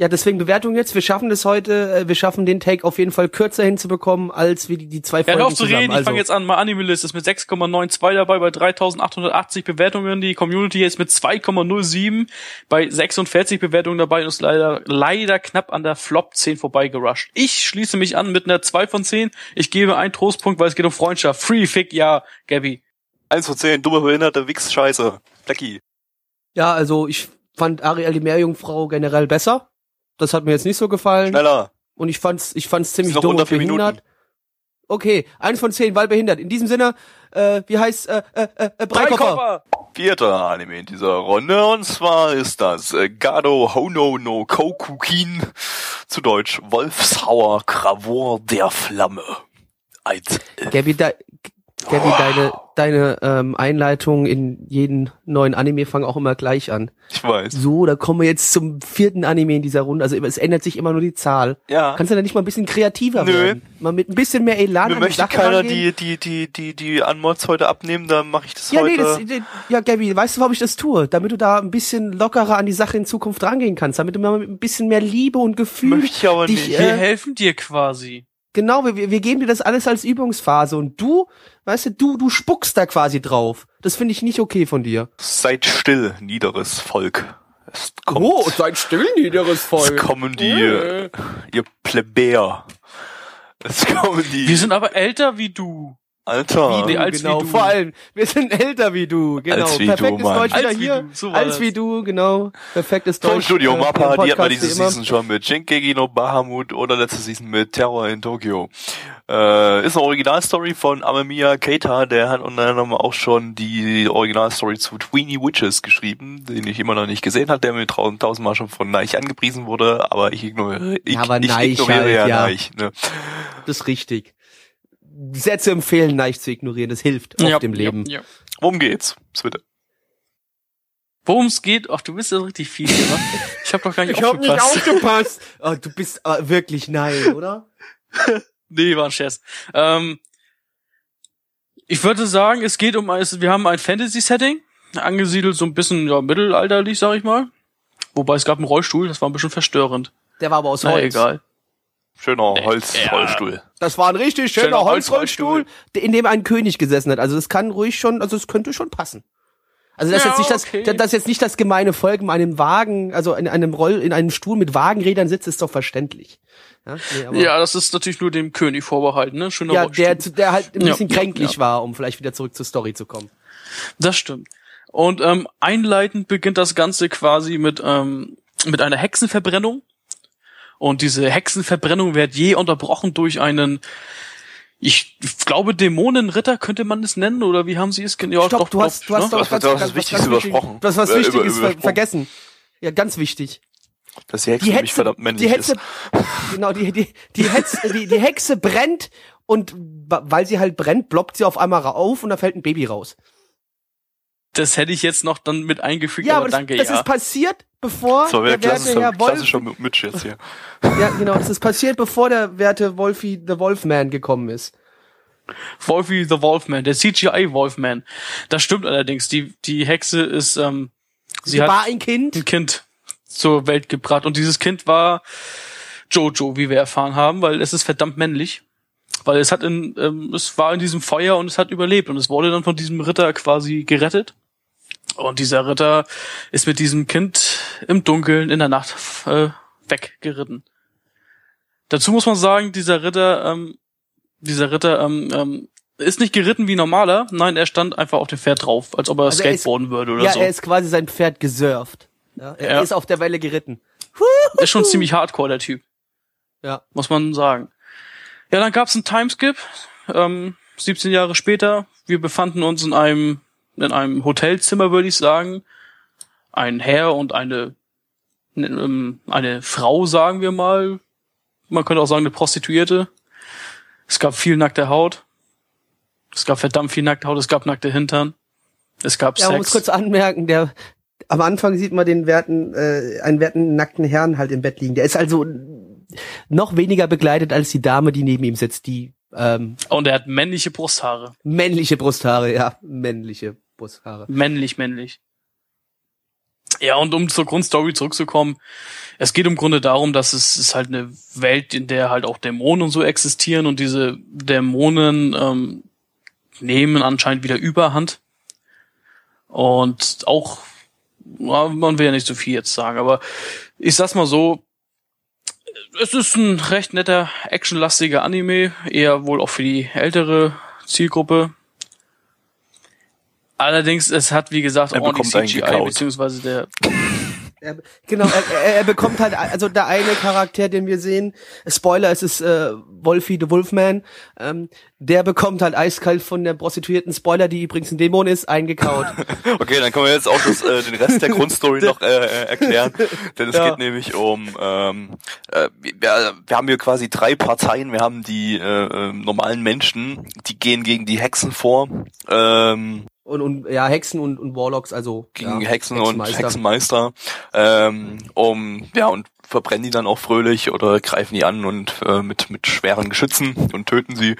ja, deswegen Bewertung jetzt. Wir schaffen das heute, äh, wir schaffen den Take auf jeden Fall kürzer hinzubekommen, als wie die, die zwei Ja, Folgen hör auf zu reden, ich also, fange jetzt an. Mein Anime-List ist mit 6,92 dabei bei 3880 Bewertungen. Die Community ist mit 2,07 bei 46 Bewertungen dabei und ist leider, leider knapp an der Flop 10 vorbeigerusht. Ich schließe mich an mit einer 2 von 10. Ich gebe einen Trostpunkt, weil es geht um Freundschaft. Free Fick, ja, Gabby. Eins von zehn, dumme behinderte Wichs Scheiße. Blackie. ja, also ich fand Ariel die Meerjungfrau generell besser. Das hat mir jetzt nicht so gefallen. Schneller. Und ich fand's, ich fand's ziemlich noch dumm unter und vier behindert. Minuten. Okay, eins von zehn, weil behindert. In diesem Sinne, äh, wie heißt äh, äh, äh, Breikopper? Vierter Anime in dieser Runde und zwar ist das äh, Gado Hono no Kokukin, zu Deutsch Wolfshauer Gravur der Flamme. Als Gabi, da, Gabi, deine, deine ähm, Einleitung in jeden neuen Anime fangen auch immer gleich an. ich weiß. So, da kommen wir jetzt zum vierten Anime in dieser Runde. Also es ändert sich immer nur die Zahl. Ja. Kannst du da nicht mal ein bisschen kreativer Nö. werden? Mal mit ein bisschen mehr Elan Mir an die möchte Sache keiner rangehen? die, die, die, die, die Anmods heute abnehmen, dann mache ich das Ja, nee, heute. das, das, ja, Gabi, weißt du, warum ich das tue? Damit du da ein bisschen lockerer an die Sache in Zukunft rangehen kannst, damit du mal mit ein bisschen mehr Liebe und Gefühl Möchte ich aber dich, nicht. Wir äh, helfen dir quasi. Genau, wir, wir geben dir das alles als Übungsphase und du, weißt du, du, du spuckst da quasi drauf. Das finde ich nicht okay von dir. Seid still, niederes Volk. Es kommt, Oh, seid still, niederes es kommen die, Äh. ihr Plebejer. Es kommen die Wir sind aber älter wie du. Alter. Wie, als genau, wie du. vor allem. Wir sind älter wie du, genau. Als wie du, Perfektes Mann. Deutsch wieder Als wie hier. du, so als das. wie du, genau. Perfektes Deutsch. Vom Studio äh, Mappa, die hat man diese wie. Season schon mit Shinkeki no Bahamut oder letzte Season mit Terror in Tokio. Äh, ist eine Originalstory von Amemiya Keita, der hat unter anderem auch schon die Originalstory zu Tweenie Witches geschrieben, den ich immer noch nicht gesehen habe, der mir tausendmal schon von Neich angepriesen wurde, aber ich ignoriere, ich, Ja, aber ich Neich ignoriere halt, ja, ja. Neich. Ne? Das ist richtig. Zu empfehlen, Neich zu ignorieren. Das hilft Ja, auf dem Leben. Ja, ja. Worum geht's? Bitte. Worum es geht? Ach, du bist ja richtig fies, ne? Ich habe doch gar nicht Ich hab nicht aufgepasst. aufgepasst. Oh, du bist äh, wirklich nein, oder? Nee, war ein Scherz. Ähm, ich würde sagen, es geht um ein, es- wir haben ein Fantasy-Setting, angesiedelt so ein bisschen ja, mittelalterlich, sag ich mal. Wobei es gab einen Rollstuhl, das war ein bisschen verstörend. Der war aber aus Na Holz. egal. Schöner Holz, ja. Holzstuhl. Das war ein richtig schöner, Schöner Holzrollstuhl, Holzrollstuhl. in dem ein König gesessen hat. Also das kann ruhig schon, also es könnte schon passen. Also das ist Ja, jetzt nicht das, okay. das, das ist jetzt nicht das gemeine Volk in einem Wagen, also in einem Roll, in einem Stuhl mit Wagenrädern sitzt, ist doch verständlich. Ja, nee, aber, Ja, das ist natürlich nur dem König vorbehalten, ne? Schöner ja Rollstuhl. der, der halt ein bisschen ja, kränklich ja. war, um vielleicht wieder zurück zur Story zu kommen. Das stimmt. Und ähm, einleitend beginnt das Ganze quasi mit, ähm, mit einer Hexenverbrennung. Und diese Hexenverbrennung wird je unterbrochen durch einen, ich glaube, Dämonenritter könnte man es nennen, oder wie haben sie es genannt? Ja, Stopp, du hast, du hast Du doch hast- du hast ganz, das was Wichtigste ganz übersprochen. Wichtig, was, was Äh, wichtig über- ist, ver übersprungen. vergessen. Ja, ganz wichtig. Dass die Hexe, Die nämlich Hexe, verdammt männlich die Hexe, ist. genau, die, die, die, Hexe, die, die Hexe brennt und weil sie halt brennt, bloppt sie auf einmal auf und da fällt ein Baby raus. Das hätte ich jetzt noch dann mit eingefügt, Ja, aber, aber das, danke, das ja. ist passiert, bevor So, der werte Herr Wolf, klassischer Mitch jetzt hier. ja, genau, das ist passiert, bevor der werte Wolfie the Wolfman gekommen ist. Wolfie the Wolfman, der CGI Wolfman. Das stimmt allerdings. Die, die Hexe ist, ähm, sie Sie hat war ein Kind. ein Kind zur Welt gebracht und dieses Kind war Jojo, wie wir erfahren haben, weil es ist verdammt männlich. Weil es hat in, ähm, es war in diesem Feuer und es hat überlebt und es wurde dann von diesem Ritter quasi gerettet. Und dieser Ritter ist mit diesem Kind im Dunkeln in der Nacht äh, weggeritten. Dazu muss man sagen, dieser Ritter, ähm, dieser Ritter ähm, ähm, ist nicht geritten wie normaler. Nein, er stand einfach auf dem Pferd drauf, als ob er Also er ist- Skateboarden würde oder Ja, so. er ist quasi sein Pferd gesurft. Ja, er Ja. ist auf der Welle geritten. ist schon ziemlich hardcore, der Typ. Ja. Muss man sagen. Ja, dann gab's einen Timeskip. Ähm, 17 Jahre später. Wir befanden uns in einem, in einem Hotelzimmer, würde ich sagen. Ein Herr und eine, ähm, eine Frau, sagen wir mal. Man könnte auch sagen, eine Prostituierte. Es gab viel nackte Haut. Es gab verdammt viel nackte Haut. Es gab nackte Hintern. Es gab Ja, man muss Sex. kurz anmerken, der am Anfang sieht man den werten, äh, einen werten nackten Herrn halt im Bett liegen. Der ist also noch weniger begleitet als die Dame, die neben ihm sitzt, die ähm, Und er hat männliche Brusthaare. männliche Brusthaare, ja, männliche Brusthaare. Männlich, männlich. Ja, und um zur Grundstory zurückzukommen, es geht im Grunde darum, dass es ist halt eine Welt, in der halt auch Dämonen und so existieren und diese Dämonen ähm, nehmen anscheinend wieder Überhand. Und auch, man will ja nicht so viel jetzt sagen, aber ich sag's mal so, es ist ein recht netter, actionlastiger Anime, eher wohl auch für die ältere Zielgruppe. Allerdings, es hat, wie gesagt, Er ordentlich CGI, beziehungsweise der, Er, genau, er, er, er bekommt halt, also der eine Charakter, den wir sehen, Spoiler, es ist äh, Wolfie the Wolfman, ähm, der bekommt halt eiskalt von der Prostituierten, Spoiler, die übrigens ein Dämon ist, eingekaut. Okay, dann können wir jetzt auch das, äh, den Rest der Grundstory noch äh, äh, erklären. Denn es Ja. geht nämlich um, ähm, äh, wir, wir haben hier quasi drei Parteien. Wir haben die äh, äh, normalen Menschen, die gehen gegen die Hexen vor. Ähm, und, und ja, Hexen und, und Warlocks, also gegen ja, Hexen und Hexenmeister. Hexenmeister, ähm, um ja und verbrennen die dann auch fröhlich oder greifen die an und äh, mit mit schweren Geschützen und töten sie.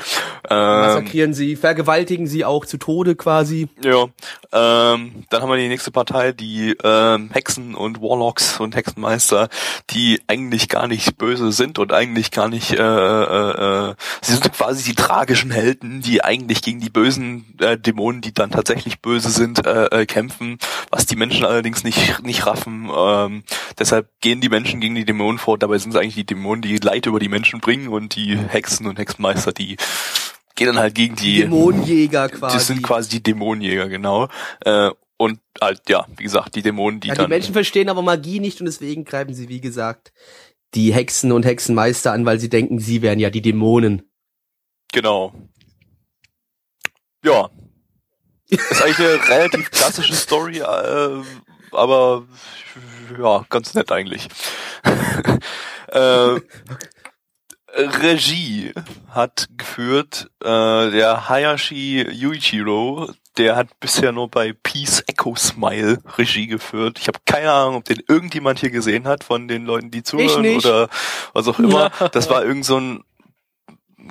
Ähm, Massakrieren sie, vergewaltigen sie auch zu Tode quasi. ja, ähm, dann haben wir die nächste Partei, die ähm, Hexen und Warlocks und Hexenmeister, die eigentlich gar nicht böse sind und eigentlich gar nicht, äh, äh, äh, sie sind quasi die tragischen Helden, die eigentlich gegen die bösen äh, Dämonen, die dann tatsächlich böse sind, äh, äh, kämpfen, was die Menschen allerdings nicht nicht raffen. Ähm, deshalb gehen die Menschen gegen die Dämonen vor. Dabei sind es eigentlich die Dämonen, die Leid über die Menschen bringen und die Hexen und Hexenmeister, die gehen dann halt gegen die Dämonenjäger quasi. Die sind quasi die Dämonenjäger, genau. Äh, und halt, ja, wie gesagt, die Dämonen, die ja, dann. die Menschen verstehen aber Magie nicht und deswegen greifen sie, wie gesagt, die Hexen und Hexenmeister an, weil sie denken, sie wären ja die Dämonen. Genau. Ja. Ist eigentlich eine relativ klassische Story, äh, aber ja, ganz nett eigentlich. äh, Regie hat geführt äh, der Hayashi Yuichiro, der hat bisher nur bei Peace Echo Smile Regie geführt. Ich habe keine Ahnung, ob den irgendjemand hier gesehen hat von den Leuten, die zuhören oder was auch immer. Das war irgend so ein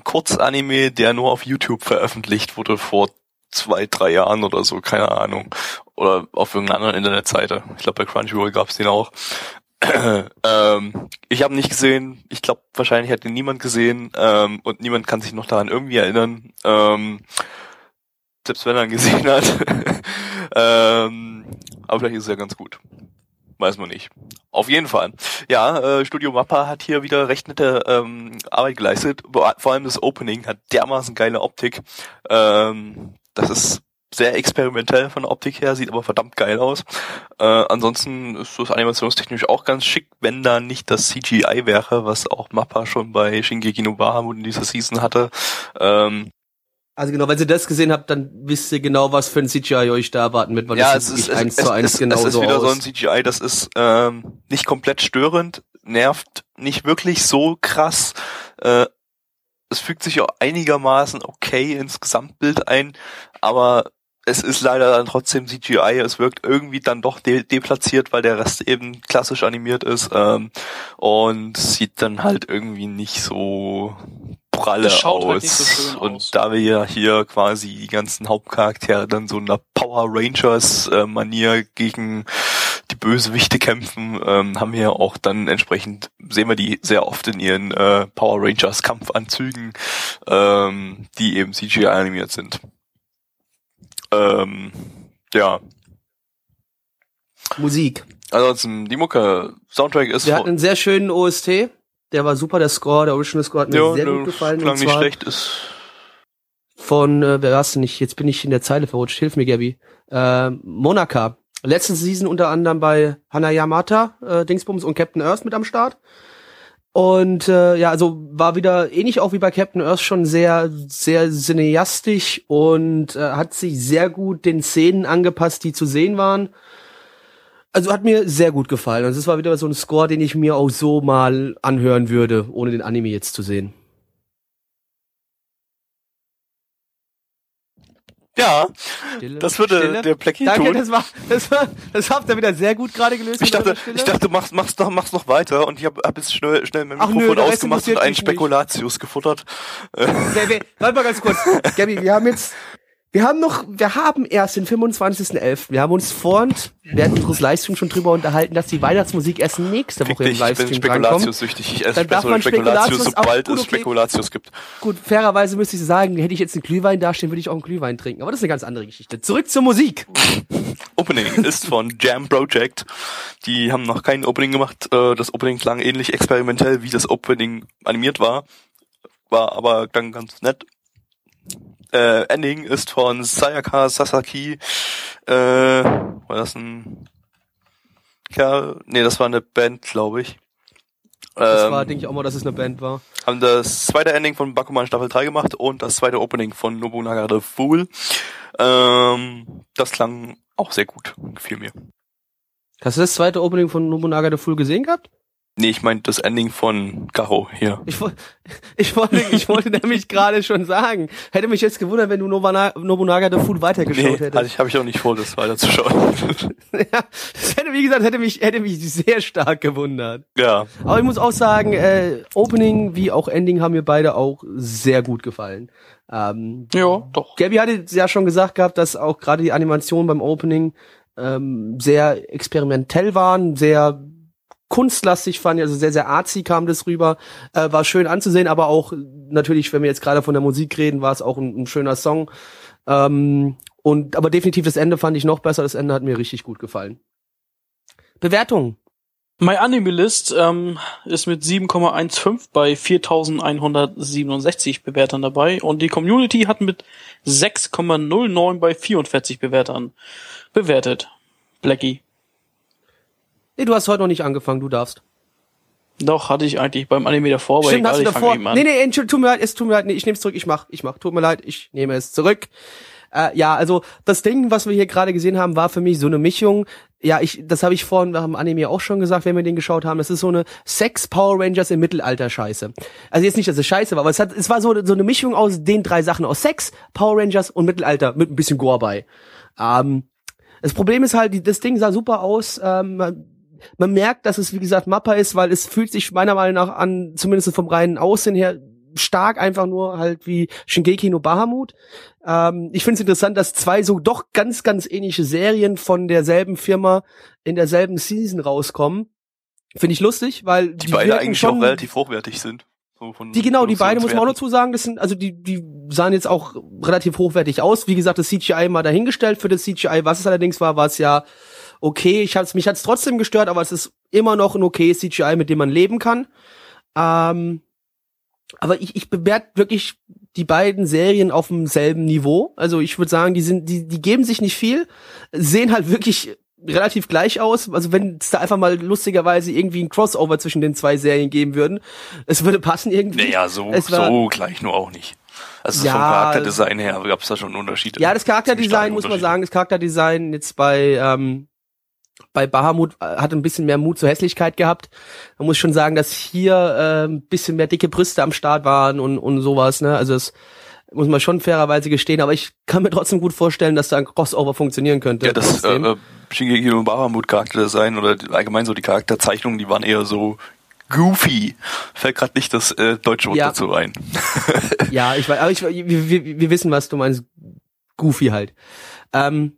Kurzanime, der nur auf YouTube veröffentlicht wurde vor zwei, drei Jahren oder so, keine Ahnung. Oder auf irgendeiner anderen Internetseite. Ich glaube, bei Crunchyroll gab's den auch. ähm, ich habe nicht gesehen. Ich glaube, wahrscheinlich hat ihn niemand gesehen ähm, und niemand kann sich noch daran irgendwie erinnern. Ähm, selbst wenn er ihn gesehen hat. ähm, aber vielleicht ist es ja ganz gut. Weiß man nicht. Auf jeden Fall. Ja, äh, Studio Mappa hat hier wieder recht nette ähm, Arbeit geleistet. Vor allem das Opening hat dermaßen geile Optik. Ähm, das ist sehr experimentell von der Optik her, sieht aber verdammt geil aus. Äh, ansonsten ist das animationstechnisch auch ganz schick, wenn da nicht das CGI wäre, was auch Mappa schon bei Shingeki no Bahamut in dieser Season hatte. Ähm, Also genau, wenn ihr das gesehen habt, dann wisst ihr genau, was für ein CGI euch da erwarten wird, weil ja, das es ist, eins zu eins es, genauso es ist wieder so ein CGI, das ist ähm, nicht komplett störend, nervt nicht wirklich so krass. Äh, es fügt sich auch einigermaßen okay ins Gesamtbild ein, aber es ist leider dann trotzdem CGI. Es wirkt irgendwie dann doch de deplatziert, weil der Rest eben klassisch animiert ist ähm, und sieht dann halt irgendwie nicht so pralle schaut aus. halt so und aus. da wir ja hier quasi die ganzen Hauptcharaktere dann so in der Power Rangers äh, gegen die Bösewichte kämpfen, ähm, haben wir ja auch dann entsprechend, sehen wir die sehr oft in ihren äh, Power Rangers Kampfanzügen, ähm, die eben CGI animiert sind. Ähm, ja, Musik. ansonsten die Mucke, Soundtrack ist Wir hatten einen sehr schönen OST. Der war super, der Score, der Original Score hat mir ja, sehr gut gefallen. klang und nicht schlecht, ist von, äh, wer war's denn nicht? Jetzt bin ich in der Zeile verrutscht. Hilf mir, Gabby. Äh, Monaka. Letzte Season unter anderem bei Hanayamata, äh, Dingsbums und Captain Earth mit am Start. Und äh, ja, also war wieder ähnlich auch wie bei Captain Earth schon sehr, sehr cineastisch und äh, hat sich sehr gut den Szenen angepasst, die zu sehen waren. Also hat mir sehr gut gefallen. Also es war wieder so ein Score, den ich mir auch so mal anhören würde, ohne den Anime jetzt zu sehen. Ja, Stille, das würde Stille. der Blackie Danke, tun. das war, das war, das habt ihr wieder sehr gut gerade gelöst. Ich dachte, ich dachte, machst, machst noch, machst noch weiter und ich habe hab jetzt schnell, schnell mein nö, Mikrofon Rest ausgemacht und einen mich nicht. Spekulatius gefuttert. Warte mal ganz kurz. Gabi, wir haben jetzt, wir haben noch, wir haben erst den 25.11. Wir haben uns vorhin während unseres Livestreams schon drüber unterhalten, dass die Weihnachtsmusik erst nächste Woche im dich, ich bin Livestream. Spekulatius-süchtig. Ich esse Dann darf bessere man Spekulatius, sobald es. Spekulatius gibt. Gut, fairerweise müsste ich sagen, hätte ich jetzt einen Glühwein dastehen, würde ich auch einen Glühwein trinken. Aber das ist eine ganz andere Geschichte. Zurück zur Musik. Opening ist von Jam Project. Die haben noch kein Opening gemacht. Äh, Das Opening klang ähnlich experimentell, wie das Opening animiert war. War aber klang ganz nett. Äh, Ending ist von Sayaka Sasaki. Äh, war das ein Kerl? Nee, das war eine Band, glaube ich. Das Ähm, war, denke ich auch mal, dass es eine Band war. haben das zweite Ending von Bakuman Staffel 3 gemacht und das zweite Opening von Nobunaga the Fool. Ähm, das klang auch sehr gut, gefiel mir. Hast du das zweite Opening von Nobunaga the Fool gesehen gehabt? Nee, ich meinte das Ending von Garo hier. Ich, ich wollte, ich wollte nämlich gerade schon sagen, hätte mich jetzt gewundert, wenn du Nobana, Nobunaga the Fool Nee, weitergeschaut hatte hättest. ich, habe ich auch nicht vor, das weiterzuschauen. ja, das hätte, wie gesagt, hätte mich, hätte mich sehr stark gewundert. ja, Aber ich muss auch sagen, äh, Opening wie auch Ending haben mir beide auch sehr gut gefallen. Ähm, Ja, doch. Gabby hatte ja schon gesagt gehabt, dass auch gerade die Animationen beim Opening ähm, sehr experimentell waren, sehr kunstlastig fand ich, also sehr, sehr artsy kam das rüber. Äh, war schön anzusehen, aber auch natürlich, wenn wir jetzt gerade von der Musik reden, war es auch ein, ein schöner Song. Ähm, und aber definitiv das Ende fand ich noch besser. Das Ende hat mir richtig gut gefallen. Bewertung. My Anime List ähm, ist mit 7,15 bei 4167 Bewertern dabei und die Community hat mit 6,09 bei 44 Bewertern bewertet. Blackie. Nee, du hast heute noch nicht angefangen, du darfst. Doch, hatte ich eigentlich beim Anime davor, aber Stimmt, egal, hast du ich davor. Nee, nee, Entschuldigung, tut mir leid, es tut mir leid, nee, ich nehme es zurück, ich mach, ich mach, tut mir leid, ich nehme es zurück. Äh, ja, also das Ding, was wir hier gerade gesehen haben, war für mich so eine Mischung. Ja, ich, das habe ich vorhin beim Anime auch schon gesagt, wenn wir den geschaut haben. Das ist so eine Sex Power Rangers im Mittelalter Scheiße. Also jetzt nicht, dass es Scheiße war, aber es hat, es war so, so eine Mischung aus den drei Sachen aus Sex, Power Rangers und Mittelalter mit ein bisschen Gore bei. Ähm, das Problem ist halt, das Ding sah super aus. Ähm, man, merkt, dass es wie gesagt Mappa ist, weil es fühlt sich meiner Meinung nach an, zumindest vom reinen Aussehen her, stark einfach nur halt wie Shingeki no Bahamut. Ähm, ich finde es interessant, dass zwei so doch ganz, ganz ähnliche Serien von derselben Firma in derselben Season rauskommen. Finde ich lustig, weil Die, die, beide eigentlich schon, auch relativ hochwertig sind. So die genau, die beide muss man auch dazu sagen, das sind, also die, die sahen jetzt auch relativ hochwertig aus. Wie gesagt, das CGI mal dahingestellt. Für das CGI, was es allerdings war, war es ja okay. Ich hab's, mich hat's trotzdem gestört, aber es ist immer noch ein okay CGI, mit dem man leben kann. Ähm, aber ich, ich bewerte wirklich die beiden Serien auf demselben Niveau. Also ich würde sagen, die sind, die, die geben sich nicht viel, sehen halt wirklich relativ gleich aus. Also wenn es da einfach mal lustigerweise irgendwie ein Crossover zwischen den zwei Serien geben würden, es würde passen irgendwie. Naja, so, war- so gleich nur auch nicht. Also Ja. vom Charakterdesign her gab es da schon Unterschiede. Ja, das Charakterdesign, muss man sagen, das Charakterdesign jetzt bei, ähm, bei Bahamut äh, hat ein bisschen mehr Mut zur Hässlichkeit gehabt. Man muss schon sagen, dass hier äh, ein bisschen mehr dicke Brüste am Start waren und, und sowas, ne? Also das muss man schon fairerweise gestehen, aber ich kann mir trotzdem gut vorstellen, dass da ein Crossover funktionieren könnte. Ja, das trotzdem. äh, Shingeki no Bahamut Charakterdesign oder allgemein so die Charakterzeichnungen, die waren eher so goofy. Fällt gerade nicht das äh, deutsche Wort Ja. dazu ein. Ja, ich weiß, aber ich, wir, wir, wir wissen, was du meinst. Goofy halt. Ähm,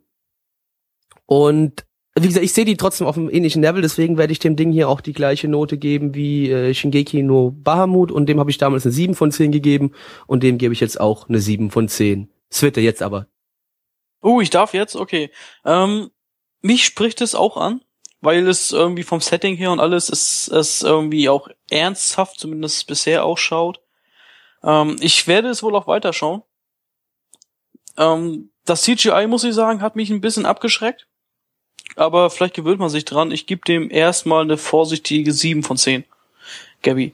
und wie gesagt, ich sehe die trotzdem auf einem ähnlichen Level, deswegen werde ich dem Ding hier auch die gleiche Note geben wie äh, Shingeki no Bahamut und dem habe ich damals eine 7 von 10 gegeben und dem gebe ich jetzt auch eine 7 von 10. Switte jetzt aber. Oh, ich darf jetzt? Okay. Ähm, mich spricht es auch an, weil es irgendwie vom Setting her und alles ist es irgendwie auch ernsthaft, zumindest bisher ausschaut. Ähm, ich werde es wohl auch weiterschauen. Ähm, das CGI, muss ich sagen, hat mich ein bisschen abgeschreckt. Aber vielleicht gewöhnt man sich dran. Ich gebe dem erstmal eine vorsichtige 7 von 10. Gabby.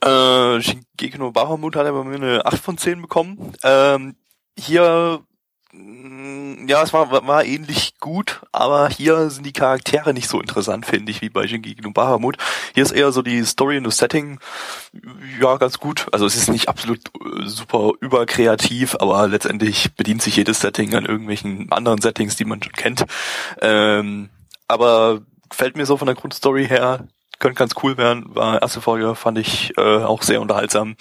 Äh, Shingeki no Bahamut hat aber mir eine 8 von 10 bekommen. Ähm, hier, ja, es war, war, ähnlich gut, aber hier sind die Charaktere nicht so interessant, finde ich, wie bei Shingeki no Bahamut. Hier ist eher so die Story und das Setting, ja, ganz gut. Also es ist nicht absolut äh, super überkreativ, aber letztendlich bedient sich jedes Setting an irgendwelchen anderen Settings, die man schon kennt. Ähm, aber fällt mir so von der Grundstory her, könnte ganz cool werden. War erste Folge fand ich äh, auch sehr unterhaltsam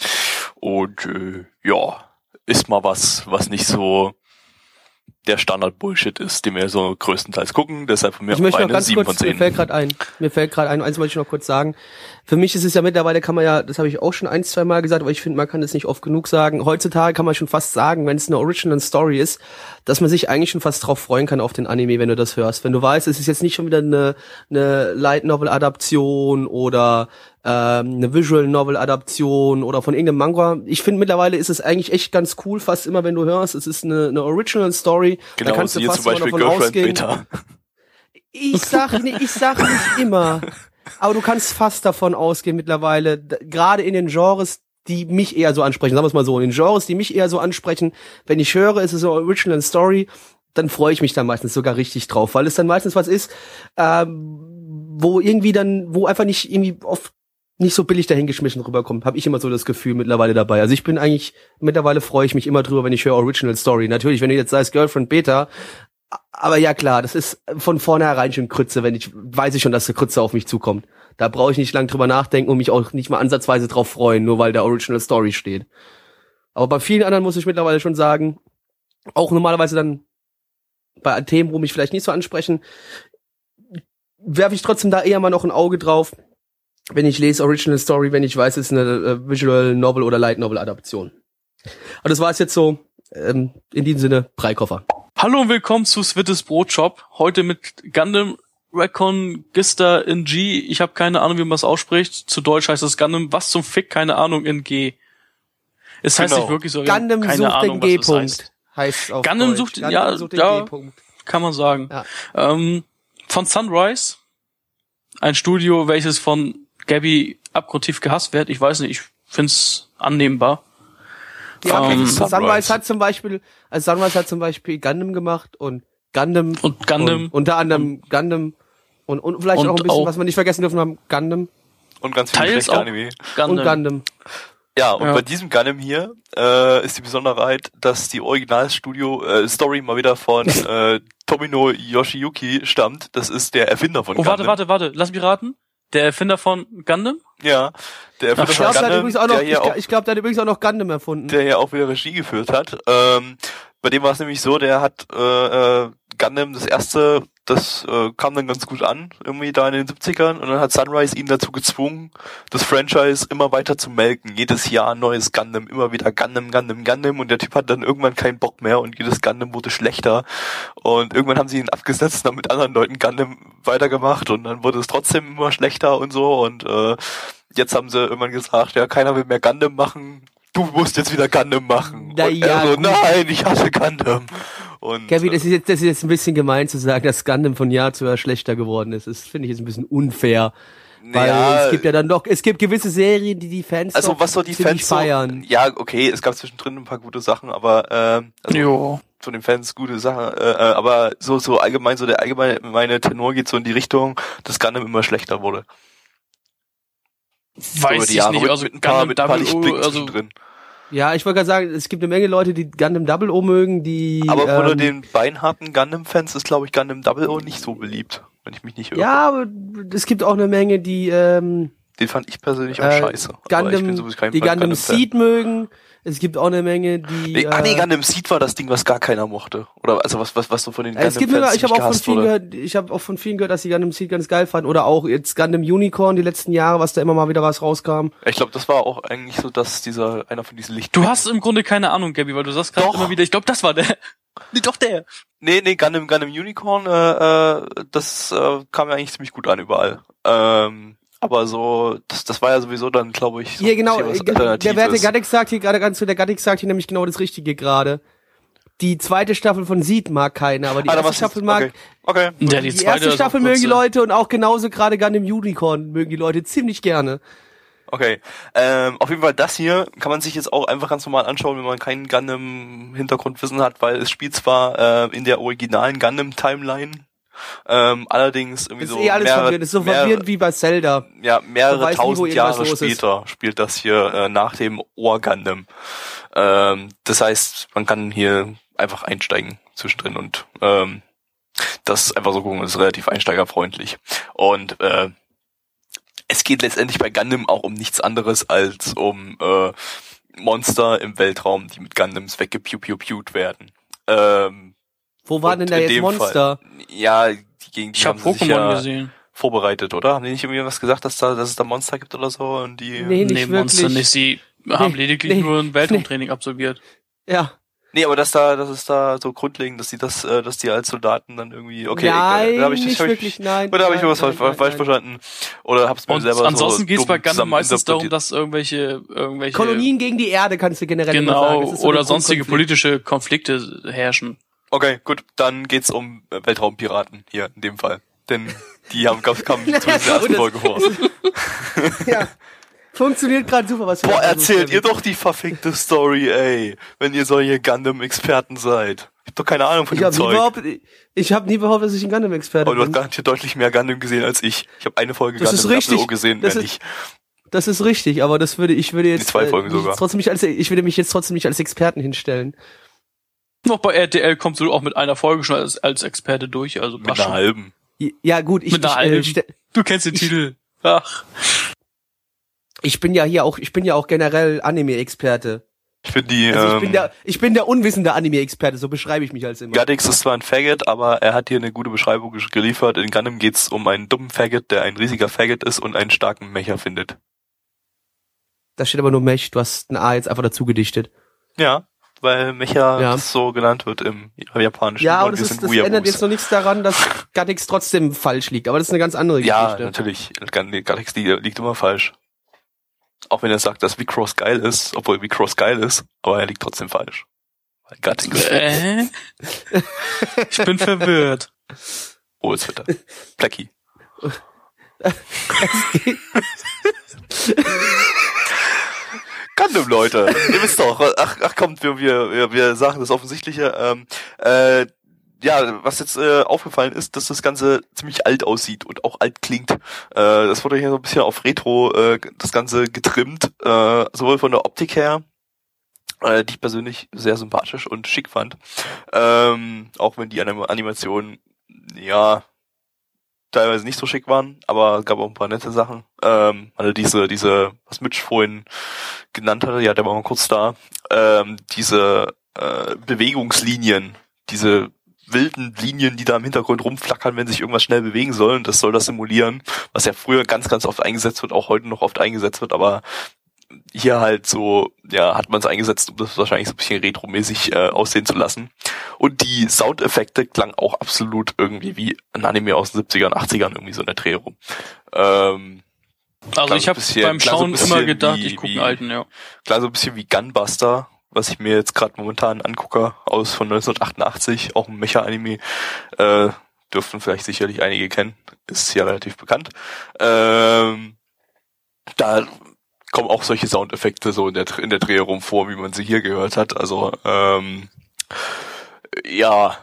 und äh, ja, ist mal was, was nicht so der Standard-Bullshit ist, den wir so größtenteils gucken. Deshalb von mir ich auch möchte noch eine ganz 7 kurz, von mir 10. fällt gerade ein, mir fällt gerade ein, eins wollte ich noch kurz sagen. Für mich ist es ja mittlerweile, kann man ja, das habe ich auch schon ein, zwei Mal gesagt, aber ich finde, man kann es nicht oft genug sagen. Heutzutage kann man schon fast sagen, wenn es eine Original Story ist, dass man sich eigentlich schon fast drauf freuen kann auf den Anime, wenn du das hörst. Wenn du weißt, es ist jetzt nicht schon wieder eine, eine Light Novel Adaption oder ähm, eine Visual Novel Adaption oder von irgendeinem Manga. Ich finde mittlerweile ist es eigentlich echt ganz cool, fast immer, wenn du hörst, es ist eine, eine Original Story. Genau, da kannst du fast zum Beispiel davon Girlfriend ausgehen. Beta. Ich sag ich sag nicht immer. Aber du kannst fast davon ausgehen mittlerweile, gerade in den Genres, die mich eher so ansprechen, sagen wir es mal so, in den Genres, die mich eher so ansprechen, wenn ich höre, es ist eine Original Story, dann freue ich mich dann meistens sogar richtig drauf, weil es dann meistens was ist, ähm, wo irgendwie dann, wo einfach nicht irgendwie oft nicht so billig dahingeschmissen rüberkommt, habe ich immer so das Gefühl mittlerweile dabei. Also ich bin eigentlich, mittlerweile freue ich mich immer drüber, wenn ich höre Original Story. Natürlich, wenn du jetzt sagst Girlfriend Beta, aber ja klar, das ist von vornherein schon Krütze, wenn ich weiß ich schon, dass eine Krütze auf mich zukommt. Da brauche ich nicht lang drüber nachdenken und mich auch nicht mal ansatzweise drauf freuen, nur weil der Original Story steht. Aber bei vielen anderen muss ich mittlerweile schon sagen, auch normalerweise dann bei Themen, wo mich vielleicht nicht so ansprechen, werfe ich trotzdem da eher mal noch ein Auge drauf, wenn ich lese Original Story, wenn ich weiß, es ist eine äh, Visual Novel oder Light Novel Adaption. Aber das war es jetzt so. Ähm, in diesem Sinne, Breikoffer. Hallo und willkommen zu Swittes Brotshop. Heute mit Gundam Reconquista in G. Ich habe keine Ahnung, wie man es ausspricht. Zu Deutsch heißt es Gundam. Was zum Fick? Keine Ahnung in G. Es heißt Genau. nicht wirklich so. Gundam keine sucht Ahnung, den was das heißt. G-Punkt. Heißt auf Gundam Deutsch. sucht- Gundam ja, sucht den ja. G-Punkt. Kann man sagen. Ja. Ähm, von Sunrise. Ein Studio, welches von Gabby abgrundtief gehasst wird. Ich weiß nicht, ich find's annehmbar. Ja, Ähm, Sunrise. Hat zum Beispiel, also Sunrise hat zum Beispiel Gundam gemacht und Gundam Und Gundam. und unter anderem Gundam und, und vielleicht Und auch ein bisschen, auch- was wir nicht vergessen dürfen haben, Gundam Und ganz viele Teils schlechte auch Anime. Gundam. und Gundam. Ja, und Ja. bei diesem Gundam hier äh, ist die Besonderheit, dass die Originalstudio äh, Story mal wieder von äh, Tomino Yoshiyuki stammt. Das ist der Erfinder von Oh, Gundam. warte, warte, warte. Lass mich raten. Der Erfinder von Gundam? Ja, der Erfinder Ach, Ich von hat Gundam, noch, der ich, hier ich glaube, der hat übrigens auch noch Gundam erfunden. der ja auch wieder Regie geführt hat. Ähm, bei dem war es nämlich so, der hat äh, äh, Gundam das erste, das äh, kam dann ganz gut an, irgendwie da in den 70ern und dann hat Sunrise ihn dazu gezwungen, das Franchise immer weiter zu melken. Jedes Jahr ein neues Gundam, immer wieder Gundam, Gundam, Gundam. Und der Typ hat dann irgendwann keinen Bock mehr und jedes Gundam wurde schlechter. Und irgendwann haben sie ihn abgesetzt und haben mit anderen Leuten Gundam weitergemacht. Und dann wurde es trotzdem immer schlechter und so. Und äh, jetzt haben sie irgendwann gesagt, ja, keiner will mehr Gundam machen, du musst jetzt wieder Gundam machen. Na und ja, er so, nein, ich hasse Gundam. Und äh, das ist jetzt, das ist jetzt ein bisschen gemein zu sagen, dass Gundam von Jahr zu Jahr schlechter geworden ist. Das finde ich jetzt ein bisschen unfair. Weil ja, es gibt ja dann doch, es gibt gewisse Serien, die die Fans also was so die Fans so, feiern. ja, okay, es gab zwischendrin ein paar gute Sachen, aber ähm, also Jo. von den Fans gute Sachen, äh, äh, aber so so allgemein so der allgemeine Tenor geht so in die Richtung, dass Gundam immer schlechter wurde. So Weiß die ich Jahre nicht. mit, Also mit ein paar, Gundam mit ein paar Double also zwischendrin. Ja, ich wollte gerade sagen, es gibt eine Menge Leute, die Gundam Double O mögen, die. Aber unter ähm, den beinharten Gundam-Fans ist, glaube ich, Gundam Double O nicht so beliebt, wenn ich mich nicht irre. Ja, aber es gibt auch eine Menge, die ähm, Den fand ich persönlich auch äh, scheiße. Gundam, die Gundam Gundam-Fan. Seed mögen. Es gibt auch eine Menge, die. Nee, ah nee, äh, Gundam Seed war das Ding, was gar keiner mochte. Oder also was was was so von den Äh, Es gibt sogar, ich habe auch von vielen wurde. gehört, ich habe auch von vielen gehört, dass die Gundam Seed ganz geil fanden oder auch jetzt Gundam Unicorn die letzten Jahre, was da immer mal wieder was rauskam. Ich glaube, das war auch eigentlich so, dass dieser einer von diesen Licht. Du hast im Grunde keine Ahnung, Gabby, weil du sagst gerade immer wieder, ich glaube, das war der. Nee, doch der. Nee, nee, Gundam Gundam Unicorn, äh, äh, das äh, kam ja eigentlich ziemlich gut an überall. Ähm, aber so, das, das war ja sowieso dann, glaube ich, so Hier genau, ein bisschen äh, der Werte. Gaddix sagt hier gerade ganz, der Gaddix sagt hier nämlich genau das Richtige gerade. Die zweite Staffel von Seed mag keiner, aber die Ah, erste Staffel mag, Okay. okay. Ja, die, die, zweite erste Staffel mögen die Leute und auch genauso gerade Gundam Unicorn mögen die Leute ziemlich gerne. Okay. Ähm, auf jeden Fall das hier kann man sich jetzt auch einfach ganz normal anschauen, wenn man keinen Gundam-Hintergrundwissen hat, weil es spielt zwar äh, in der originalen Gundam-Timeline, ähm, allerdings irgendwie Das ist so eh alles mehrere, verwirrend. Das ist so mehrere, verwirrend wie bei Zelda. ja, mehrere nie, tausend irgendwas Jahre los ist. später spielt das hier äh, nach dem Ohr-Gundam. Ähm, das heißt, man kann hier einfach einsteigen zwischendrin und ähm, das einfach so gucken, das ist relativ einsteigerfreundlich. Und äh, es geht letztendlich bei Gundam auch um nichts anderes als um äh, Monster im Weltraum, die mit Gundams weggepiu-piu-piut werden. Ähm, Wo waren denn da in jetzt dem Monster? Fall, ja, die gegen die Ich habe haben sie sich Pokémon ja gesehen. vorbereitet, oder? Haben die nicht irgendwie was gesagt, dass da, dass es da Monster gibt oder so? Und die. Nee, nicht nee, Monster wirklich. nicht. Sie haben lediglich nee, nur ein Weltraumtraining absolviert. Ja. Nee, aber dass da, das ist da so grundlegend, dass die das, äh, dass die als Soldaten dann irgendwie, okay, nein, egal. da hab ich, nicht hab ich, wirklich, nein. Oder habe ich nein, was falsch, nein, nein, falsch nein. verstanden? Oder hab's mir selber ansonsten so geht's bei Gundam meistens darum, dass irgendwelche, irgendwelche Kolonien gegen die Erde kannst du generell immer sagen. genau oder der sonstige politische Konflikte herrschen. Okay, gut, dann geht's um äh, Weltraumpiraten hier in dem Fall. Denn die haben, kamen zumindest in der ersten Folge vor. Ja. Funktioniert gerade super, was wir Boah, erzählt ihr doch die verfickte Story, ey. Wenn ihr solche Gundam-Experten seid. Ich hab doch keine Ahnung von Ich dem nie Zeug. behauptet, ich habe nie behauptet, dass ich ein Gundam-Experte Aber du hast bin. garantiert deutlich mehr Gundam gesehen als ich. Ich habe eine Folge Das ist Gundam richtig. Double O gesehen, Das wenn ist- nicht. Das ist richtig, aber das würde ich würde jetzt zwei Folgen mich sogar. trotzdem nicht als ich würde mich jetzt trotzdem nicht als Experten hinstellen. Noch bei RTL kommst du auch mit einer Folge schon als, als Experte durch, also Mit einer schon. halben. Ja gut, ich Mit einer ich, äh, halben. ste- Du kennst den Titel. Ach. ich bin ja hier auch ich bin ja auch generell Anime-Experte. Ich finde die, Also ich bin ähm, der ich bin der unwissende Anime-Experte, so beschreibe ich mich als immer. Gaddix ist zwar ein Faggot, aber er hat hier eine gute Beschreibung geliefert. In Gundam geht's um einen dummen Faggot, der ein riesiger Faggot ist und einen starken Mecher findet. Da steht aber nur Mech, du hast ein A jetzt einfach dazu gedichtet. Ja, weil Mecha Ja. das so genannt wird im japanischen. Ja, und aber das, wir ist, das ändert jetzt noch nichts daran, dass Gattix trotzdem falsch liegt. Aber das ist eine ganz andere Ja, Geschichte. natürlich. Galaxy liegt, liegt immer falsch. Auch wenn er sagt, dass V-Cross geil ist, obwohl V-Cross geil ist, aber er liegt trotzdem falsch. Weil Gattix. Äh? Ich bin verwirrt. Oh, jetzt wird er. Blackie. Gundam, Leute. Ihr wisst doch. Ach, ach kommt, wir, wir, wir, sagen das Offensichtliche. Ähm, äh, ja, was jetzt äh, aufgefallen ist, dass das Ganze ziemlich alt aussieht und auch alt klingt. Äh, das wurde hier so ein bisschen auf Retro äh, das Ganze getrimmt, äh, sowohl von der Optik her, äh, die ich persönlich sehr sympathisch und schick fand. Ähm, auch wenn die Anim Animationen, ja, teilweise nicht so schick waren, aber gab auch ein paar nette Sachen. Ähm, also diese, diese, was Mitch vorhin genannt hatte, ja, der war mal kurz da, ähm, diese äh, Bewegungslinien, diese wilden Linien, die da im Hintergrund rumflackern, wenn sich irgendwas schnell bewegen soll, und das soll das simulieren, was ja früher ganz, ganz oft eingesetzt wird, auch heute noch oft eingesetzt wird, aber hier halt so, ja, hat man es eingesetzt, um das wahrscheinlich so ein bisschen retromäßig äh, aussehen zu lassen. Und die Soundeffekte klangen auch absolut irgendwie wie ein Anime aus den 70ern, 80ern, irgendwie so in der Dreh rum. Ähm, Also ich so habe beim so Schauen bisschen immer gedacht, wie- ich gucke einen alten, ja. klar so ein bisschen wie Gunbuster, was ich mir jetzt gerade momentan angucke, aus von 1988, auch ein Mecha-Anime, äh, dürften vielleicht sicherlich einige kennen, ist ja relativ bekannt. Ähm, da kommen auch solche Soundeffekte so in der in der Drehung vor, wie man sie hier gehört hat. Also ähm, ja.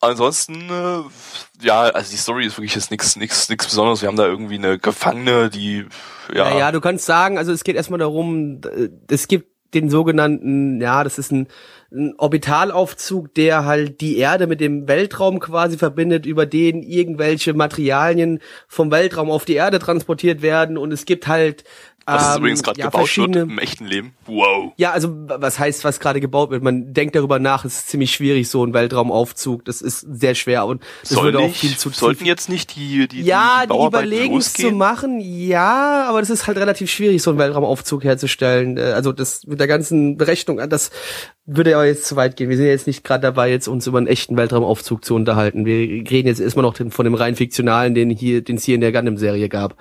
Ansonsten, äh, ja, also die Story ist wirklich jetzt nichts nichts nichts Besonderes. Wir haben da irgendwie eine Gefangene, die ja, Ja, ja, du kannst sagen, also es geht erstmal darum, es gibt den sogenannten, ja, das ist ein, ein Orbitalaufzug, der halt die Erde mit dem Weltraum quasi verbindet, über den irgendwelche Materialien vom Weltraum auf die Erde transportiert werden. Und es gibt halt was ähm, übrigens gerade ja, gebaut wird im echten Leben. Wow. Ja, also was heißt, was gerade gebaut wird? Man denkt darüber nach, es ist ziemlich schwierig, so ein Weltraumaufzug. Das ist sehr schwer und das Soll würde auch nicht, viel zu sollten jetzt nicht die die ja, die, die, überlegen es zu machen, ja, aber das ist halt relativ schwierig, so einen Weltraumaufzug herzustellen. Äh, Also das mit der ganzen Berechnung, äh, das würde ja jetzt zu weit gehen. Wir sind jetzt nicht gerade dabei, jetzt uns über einen echten Weltraumaufzug zu unterhalten. Wir reden jetzt erstmal noch von dem rein fiktionalen, den hier, den es hier in der Gundam-Serie gab.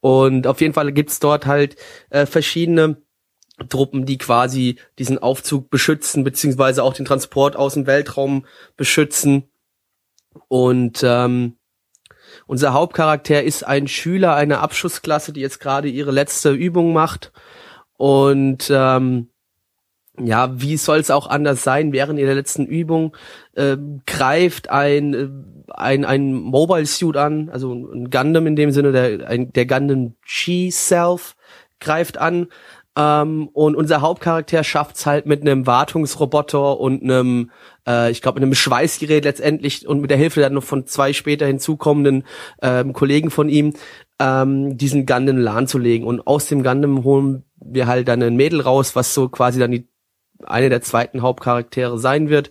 Und auf jeden Fall gibt's dort halt äh, verschiedene Truppen, die quasi diesen Aufzug beschützen, beziehungsweise auch den Transport aus dem Weltraum beschützen. Und ähm, unser Hauptcharakter ist ein Schüler einer Abschussklasse, die jetzt gerade ihre letzte Übung macht. Und ähm, ja, wie soll es auch anders sein? Während ihrer letzten Übung äh, greift ein, äh, ein, ein Mobile Suit an, also ein Gundam in dem Sinne, der, ein, der Gundam G-Self greift an. Ähm, und unser Hauptcharakter schafft's halt mit einem Wartungsroboter und einem, äh, ich glaube, mit einem Schweißgerät letztendlich und mit der Hilfe dann noch von zwei später hinzukommenden ähm, Kollegen von ihm, ähm, diesen Gundam lahmzulegen. Und aus dem Gundam holen wir halt dann ein Mädel raus, was so quasi dann die eine der zweiten Hauptcharaktere sein wird,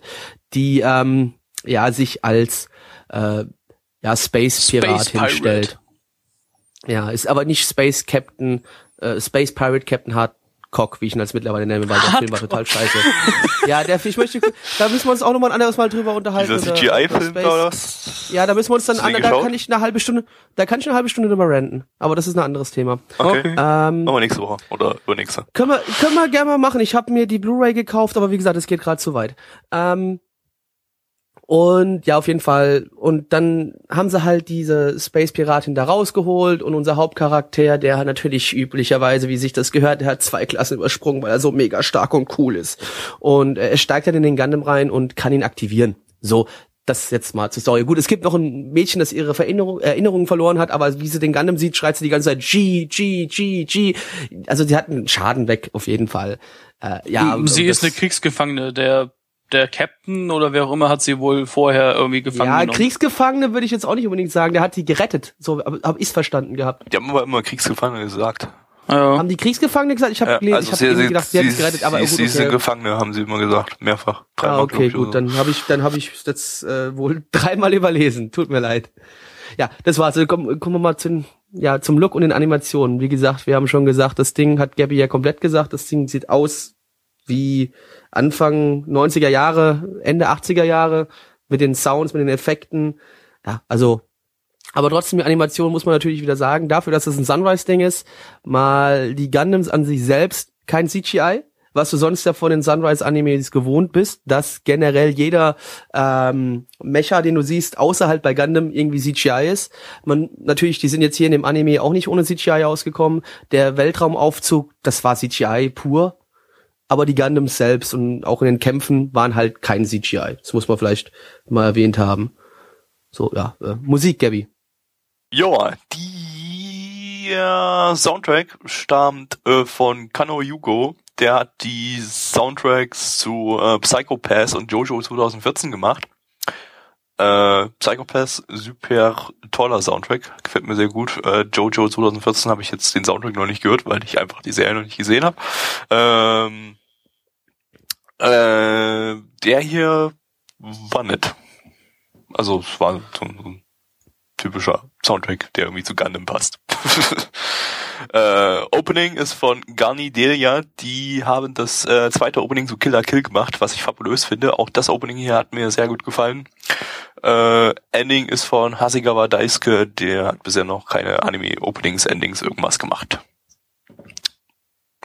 die ähm, ja sich als äh, ja Space Pirat Space Pirate. hinstellt. Ja, ist aber nicht Space Captain, äh, Space Pirate Captain Hardcock, wie ich ihn als mittlerweile nenne, weil der Film war total scheiße. ja, der ich möchte, da müssen wir uns auch noch mal ein anderes Mal drüber unterhalten. Dieser CGI-Film oder was? Ja, da müssen wir uns dann, an, da geschaut? kann ich eine halbe Stunde, da kann ich eine halbe Stunde drüber ranten. Aber das ist ein anderes Thema. Okay. Okay. Ähm, Machen wir nächste Woche oder übernächste. können wir, können wir gerne mal machen. Ich habe mir die Blu-ray gekauft, aber wie gesagt, es geht gerade zu weit. Ähm, und ja, auf jeden Fall. Und dann haben sie halt diese Space Piratin da rausgeholt und unser Hauptcharakter, der natürlich üblicherweise, wie sich das gehört, der hat zwei Klassen übersprungen, weil er so mega stark und cool ist. Und er steigt dann in den Gundam rein und kann ihn aktivieren. So, das jetzt mal zur Story. Gut, es gibt noch ein Mädchen, das ihre Erinnerung, Erinnerungen verloren hat, aber wie sie den Gundam sieht, schreit sie die ganze Zeit G, G, G, G. Also sie hat einen Schaden weg, auf jeden Fall. Äh, ja, sie ist eine Kriegsgefangene. Der, der Captain oder wer auch immer hat sie wohl vorher irgendwie gefangen Ja, genommen. Kriegsgefangene würde ich jetzt auch nicht unbedingt sagen. Der hat sie gerettet. So habe hab ich's verstanden gehabt. Die haben aber immer Kriegsgefangene gesagt. ja. Haben die Kriegsgefangene gesagt? Ich habe Ja, gelesen, also ich habe sie, sie, gedacht, sie, sie, hat sie gerettet, aber sie, gut, sie ist eine okay. Gefangene, haben sie immer gesagt. Mehrfach. Ah, Dreimal, glaub okay, ich, gut, so. dann habe ich, dann habe ich das äh, wohl dreimal überlesen. Tut mir leid. Ja, das war's. Also kommen, kommen wir mal zu den, ja, zum Look und den Animationen. Wie gesagt, wir haben schon gesagt, das Ding hat Gabby ja komplett gesagt. Das Ding sieht aus wie Anfang 90er Jahre, Ende 80er Jahre mit den Sounds, mit den Effekten. Ja, also aber trotzdem, die Animation muss man natürlich wieder sagen, dafür, dass es ein Sunrise-Ding ist, mal die Gundams an sich selbst kein CGI, was du sonst ja von den Sunrise-Animes gewohnt bist, dass generell jeder ähm, Mecha, den du siehst, außer halt bei Gundam irgendwie CGI ist. Man natürlich, die sind jetzt hier in dem Anime auch nicht ohne CGI ausgekommen. Der Weltraumaufzug, das war CGI pur. Aber die Gundams selbst und auch in den Kämpfen waren halt kein CGI. Das muss man vielleicht mal erwähnt haben. So, ja, äh, Musik, Gabby. Ja, der Soundtrack stammt äh, von Kano Yugo. Der hat die Soundtracks zu äh, Psychopath und Jojo 2014 gemacht. Äh, Psychopath, super toller Soundtrack, gefällt mir sehr gut. Äh, Jojo 2014 habe ich jetzt den Soundtrack noch nicht gehört, weil ich einfach die Serie noch nicht gesehen habe. Ähm, äh, der hier war nett. Also es war so ein, so ein typischer Soundtrack, der irgendwie zu Gundam passt. äh, Opening ist von Garni Delia. Die haben das äh, zweite Opening zu Killer Kill gemacht, was ich fabulös finde. Auch das Opening hier hat mir sehr gut gefallen. Äh, Ending ist von Hasegawa Daisuke. Der hat bisher noch keine Anime-Openings, Endings, irgendwas gemacht.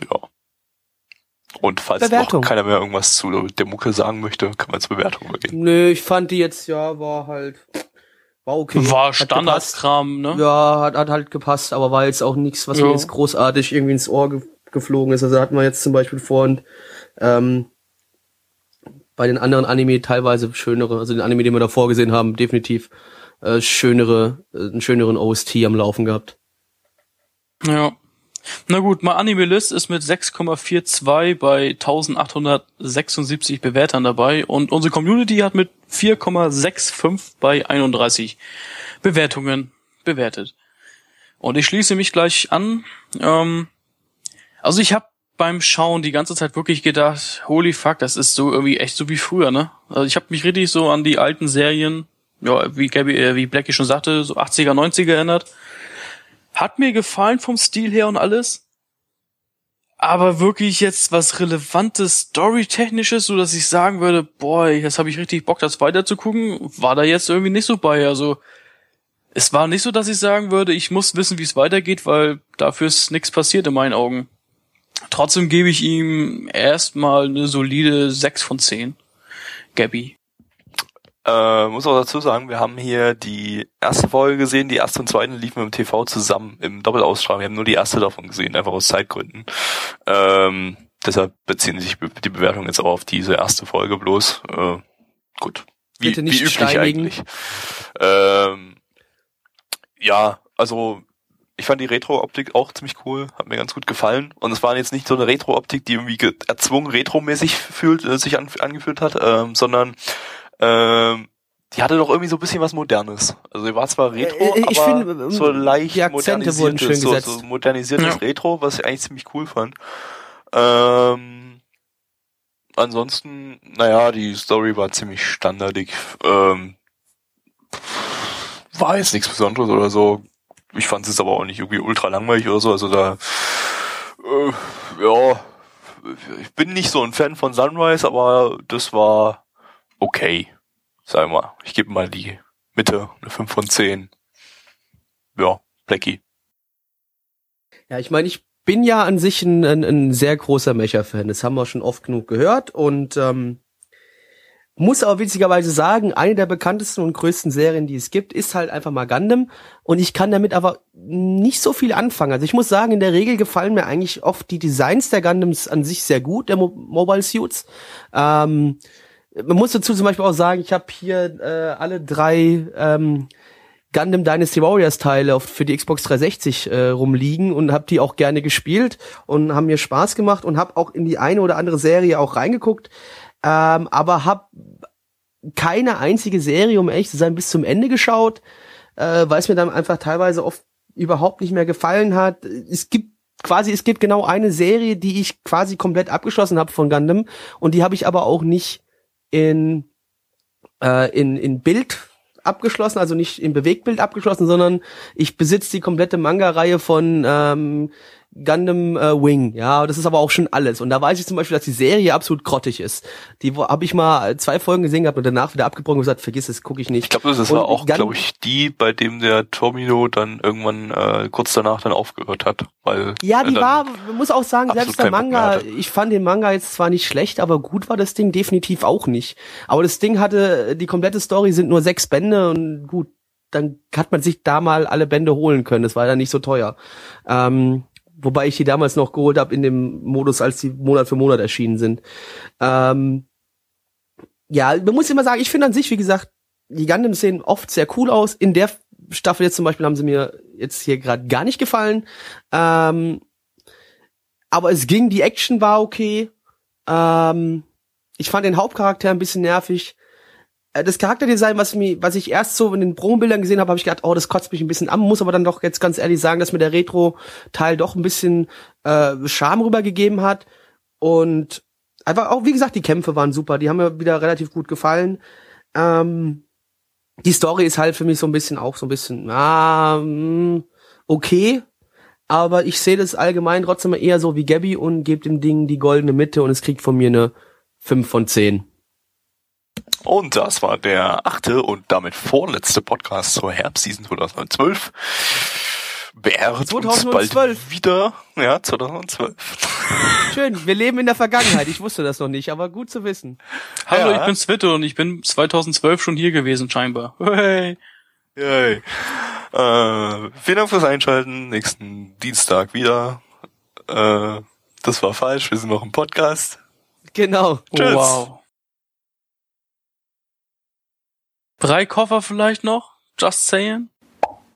Ja. Und falls Bewertung. noch keiner mehr irgendwas zu der Mucke sagen möchte, kann man zur Bewertung übergehen. Nö, ich fand die jetzt, ja, war halt, war okay. War. Standardkram, ne? Ja, hat, hat halt gepasst, aber war jetzt auch nichts, was Ja. mir jetzt großartig irgendwie ins Ohr ge geflogen ist. Also hatten wir jetzt zum Beispiel vorhin ähm, bei den anderen Anime teilweise schönere, also den Anime, den wir davor gesehen haben, definitiv äh, schönere, äh, einen schöneren OST am Laufen gehabt. Ja. Na gut, mein Anime-List ist mit 6,42 bei 1876 Bewertern dabei und unsere Community hat mit 4,65 bei 31 Bewertungen bewertet. Und ich schließe mich gleich an. Ähm, also ich habe beim Schauen die ganze Zeit wirklich gedacht, holy fuck, das ist so irgendwie echt so wie früher, ne? Also ich habe mich richtig so an die alten Serien, ja, wie Gabby, äh, wie Blackie schon sagte, so 80er, 90er erinnert. Hat mir gefallen vom Stil her und alles. Aber wirklich jetzt was relevantes, storytechnisches, so dass ich sagen würde, boah, jetzt habe ich richtig Bock, das weiterzugucken, war da jetzt irgendwie nicht so bei. Also es war nicht so, dass ich sagen würde, ich muss wissen, wie es weitergeht, weil dafür ist nichts passiert in meinen Augen. Trotzdem gebe ich ihm erstmal eine solide 6 von 10. Gabby. Äh, muss auch dazu sagen, wir haben hier die erste Folge gesehen, die erste und zweite liefen im TV zusammen, im Doppelausstrahlung. Wir haben nur die erste davon gesehen, einfach aus Zeitgründen. Ähm, deshalb beziehen sich die Bewertungen jetzt auch auf diese erste Folge bloß. Äh, gut. Wie, Bitte nicht wie üblich steinigen. eigentlich. Ähm, ja, also ich fand die Retro-Optik auch ziemlich cool, hat mir ganz gut gefallen. Und es war jetzt nicht so eine Retro-Optik, die irgendwie ge- erzwungen retromäßig fühlt, äh, sich an, angefühlt hat, ähm, sondern ähm, die hatte doch irgendwie so ein bisschen was Modernes. Also die war zwar Retro, Äh, ich aber finde, ähm, so leicht wurden schön modernisiertes, so, gesetzt. so modernisiertes Ja. Retro, was ich eigentlich ziemlich cool fand. Ähm, ansonsten, naja, die Story war ziemlich standardig. Ähm, war jetzt nichts Besonderes oder so. Ich fand es aber auch nicht irgendwie ultra langweilig oder so. Also da, äh, ja, ich bin nicht so ein Fan von Sunrise, aber das war okay. Sag mal, ich gebe mal die Mitte, eine 5 von 10. Ja, Blackie. Ja, ich meine, ich bin ja an sich ein, ein, ein sehr großer Mecha-Fan. Das haben wir schon oft genug gehört und ähm, muss aber witzigerweise sagen, eine der bekanntesten und größten Serien, die es gibt, ist halt einfach mal Gundam und ich kann damit aber nicht so viel anfangen. Also ich muss sagen, in der Regel gefallen mir eigentlich oft die Designs der Gundams an sich sehr gut, der Mo Mobile Suits. Ähm, man muss dazu zum Beispiel auch sagen, ich habe hier äh, alle drei ähm, Gundam Dynasty Warriors Teile auf, für die Xbox 360 äh, rumliegen und habe die auch gerne gespielt und haben mir Spaß gemacht und habe auch in die eine oder andere Serie auch reingeguckt, ähm, aber habe keine einzige Serie, um ehrlich zu sein, bis zum Ende geschaut, äh, weil es mir dann einfach teilweise oft überhaupt nicht mehr gefallen hat. Es gibt quasi, es gibt genau eine Serie, die ich quasi komplett abgeschlossen habe von Gundam und die habe ich aber auch nicht in äh, in in Bild abgeschlossen, also nicht im Bewegtbild abgeschlossen, sondern ich besitze die komplette Manga-Reihe von ähm, Gundam äh, Wing, ja, das ist aber auch schon alles. Und da weiß ich zum Beispiel, dass die Serie absolut grottig ist. Die habe ich mal zwei Folgen gesehen gehabt und danach wieder abgebrochen und gesagt, vergiss es, gucke ich nicht. Ich glaube, das Und war auch, glaube ich, die, bei dem der Tomino dann irgendwann äh, kurz danach dann aufgehört hat, weil Ja, er die dann- war, man muss auch sagen, selbst der Manga, ich fand den Manga jetzt zwar nicht schlecht, aber gut war das Ding definitiv auch nicht. Aber das Ding hatte, die komplette Story sind nur sechs Bände und gut, dann hat man sich da mal alle Bände holen können. Das war ja nicht so teuer. Ähm, wobei ich die damals noch geholt habe in dem Modus, als die Monat für Monat erschienen sind. Ähm, ja, man muss immer sagen, ich finde an sich, wie gesagt, die Gundams sehen oft sehr cool aus. In der Staffel jetzt zum Beispiel haben sie mir jetzt hier gerade gar nicht gefallen. Ähm, aber es ging, die Action war okay. Ähm, ich fand den Hauptcharakter ein bisschen nervig. Äh, Das Charakterdesign, was mir, was ich erst so in den Promobildern gesehen habe, habe ich gedacht, oh, das kotzt mich ein bisschen an. Muss aber dann doch jetzt ganz ehrlich sagen, dass mir der Retro-Teil doch ein bisschen äh, Charme rübergegeben hat. Und einfach auch, wie gesagt, die Kämpfe waren super. Die haben mir wieder relativ gut gefallen. Ähm, die Story ist halt für mich so ein bisschen auch so ein bisschen, ah, okay. Aber ich sehe das allgemein trotzdem eher so wie Gabby und gebe dem Ding die goldene Mitte und es kriegt von mir eine 5 von 10. Und das war der achte und damit vorletzte Podcast zur Herbstseason 2012. Beehrt uns 2012. bald wieder. Ja, 2012. Schön, wir leben in der Vergangenheit. Ich wusste das noch nicht, aber gut zu wissen. Hallo, Ja. ich bin Switte und ich bin 2012 schon hier gewesen, scheinbar. Hey. Yay. Äh, vielen Dank fürs Einschalten. Nächsten Dienstag wieder. Äh, das war falsch. Wir sind noch im Podcast. Genau. Tschüss. Wow. Drei Koffer vielleicht noch? Just saying?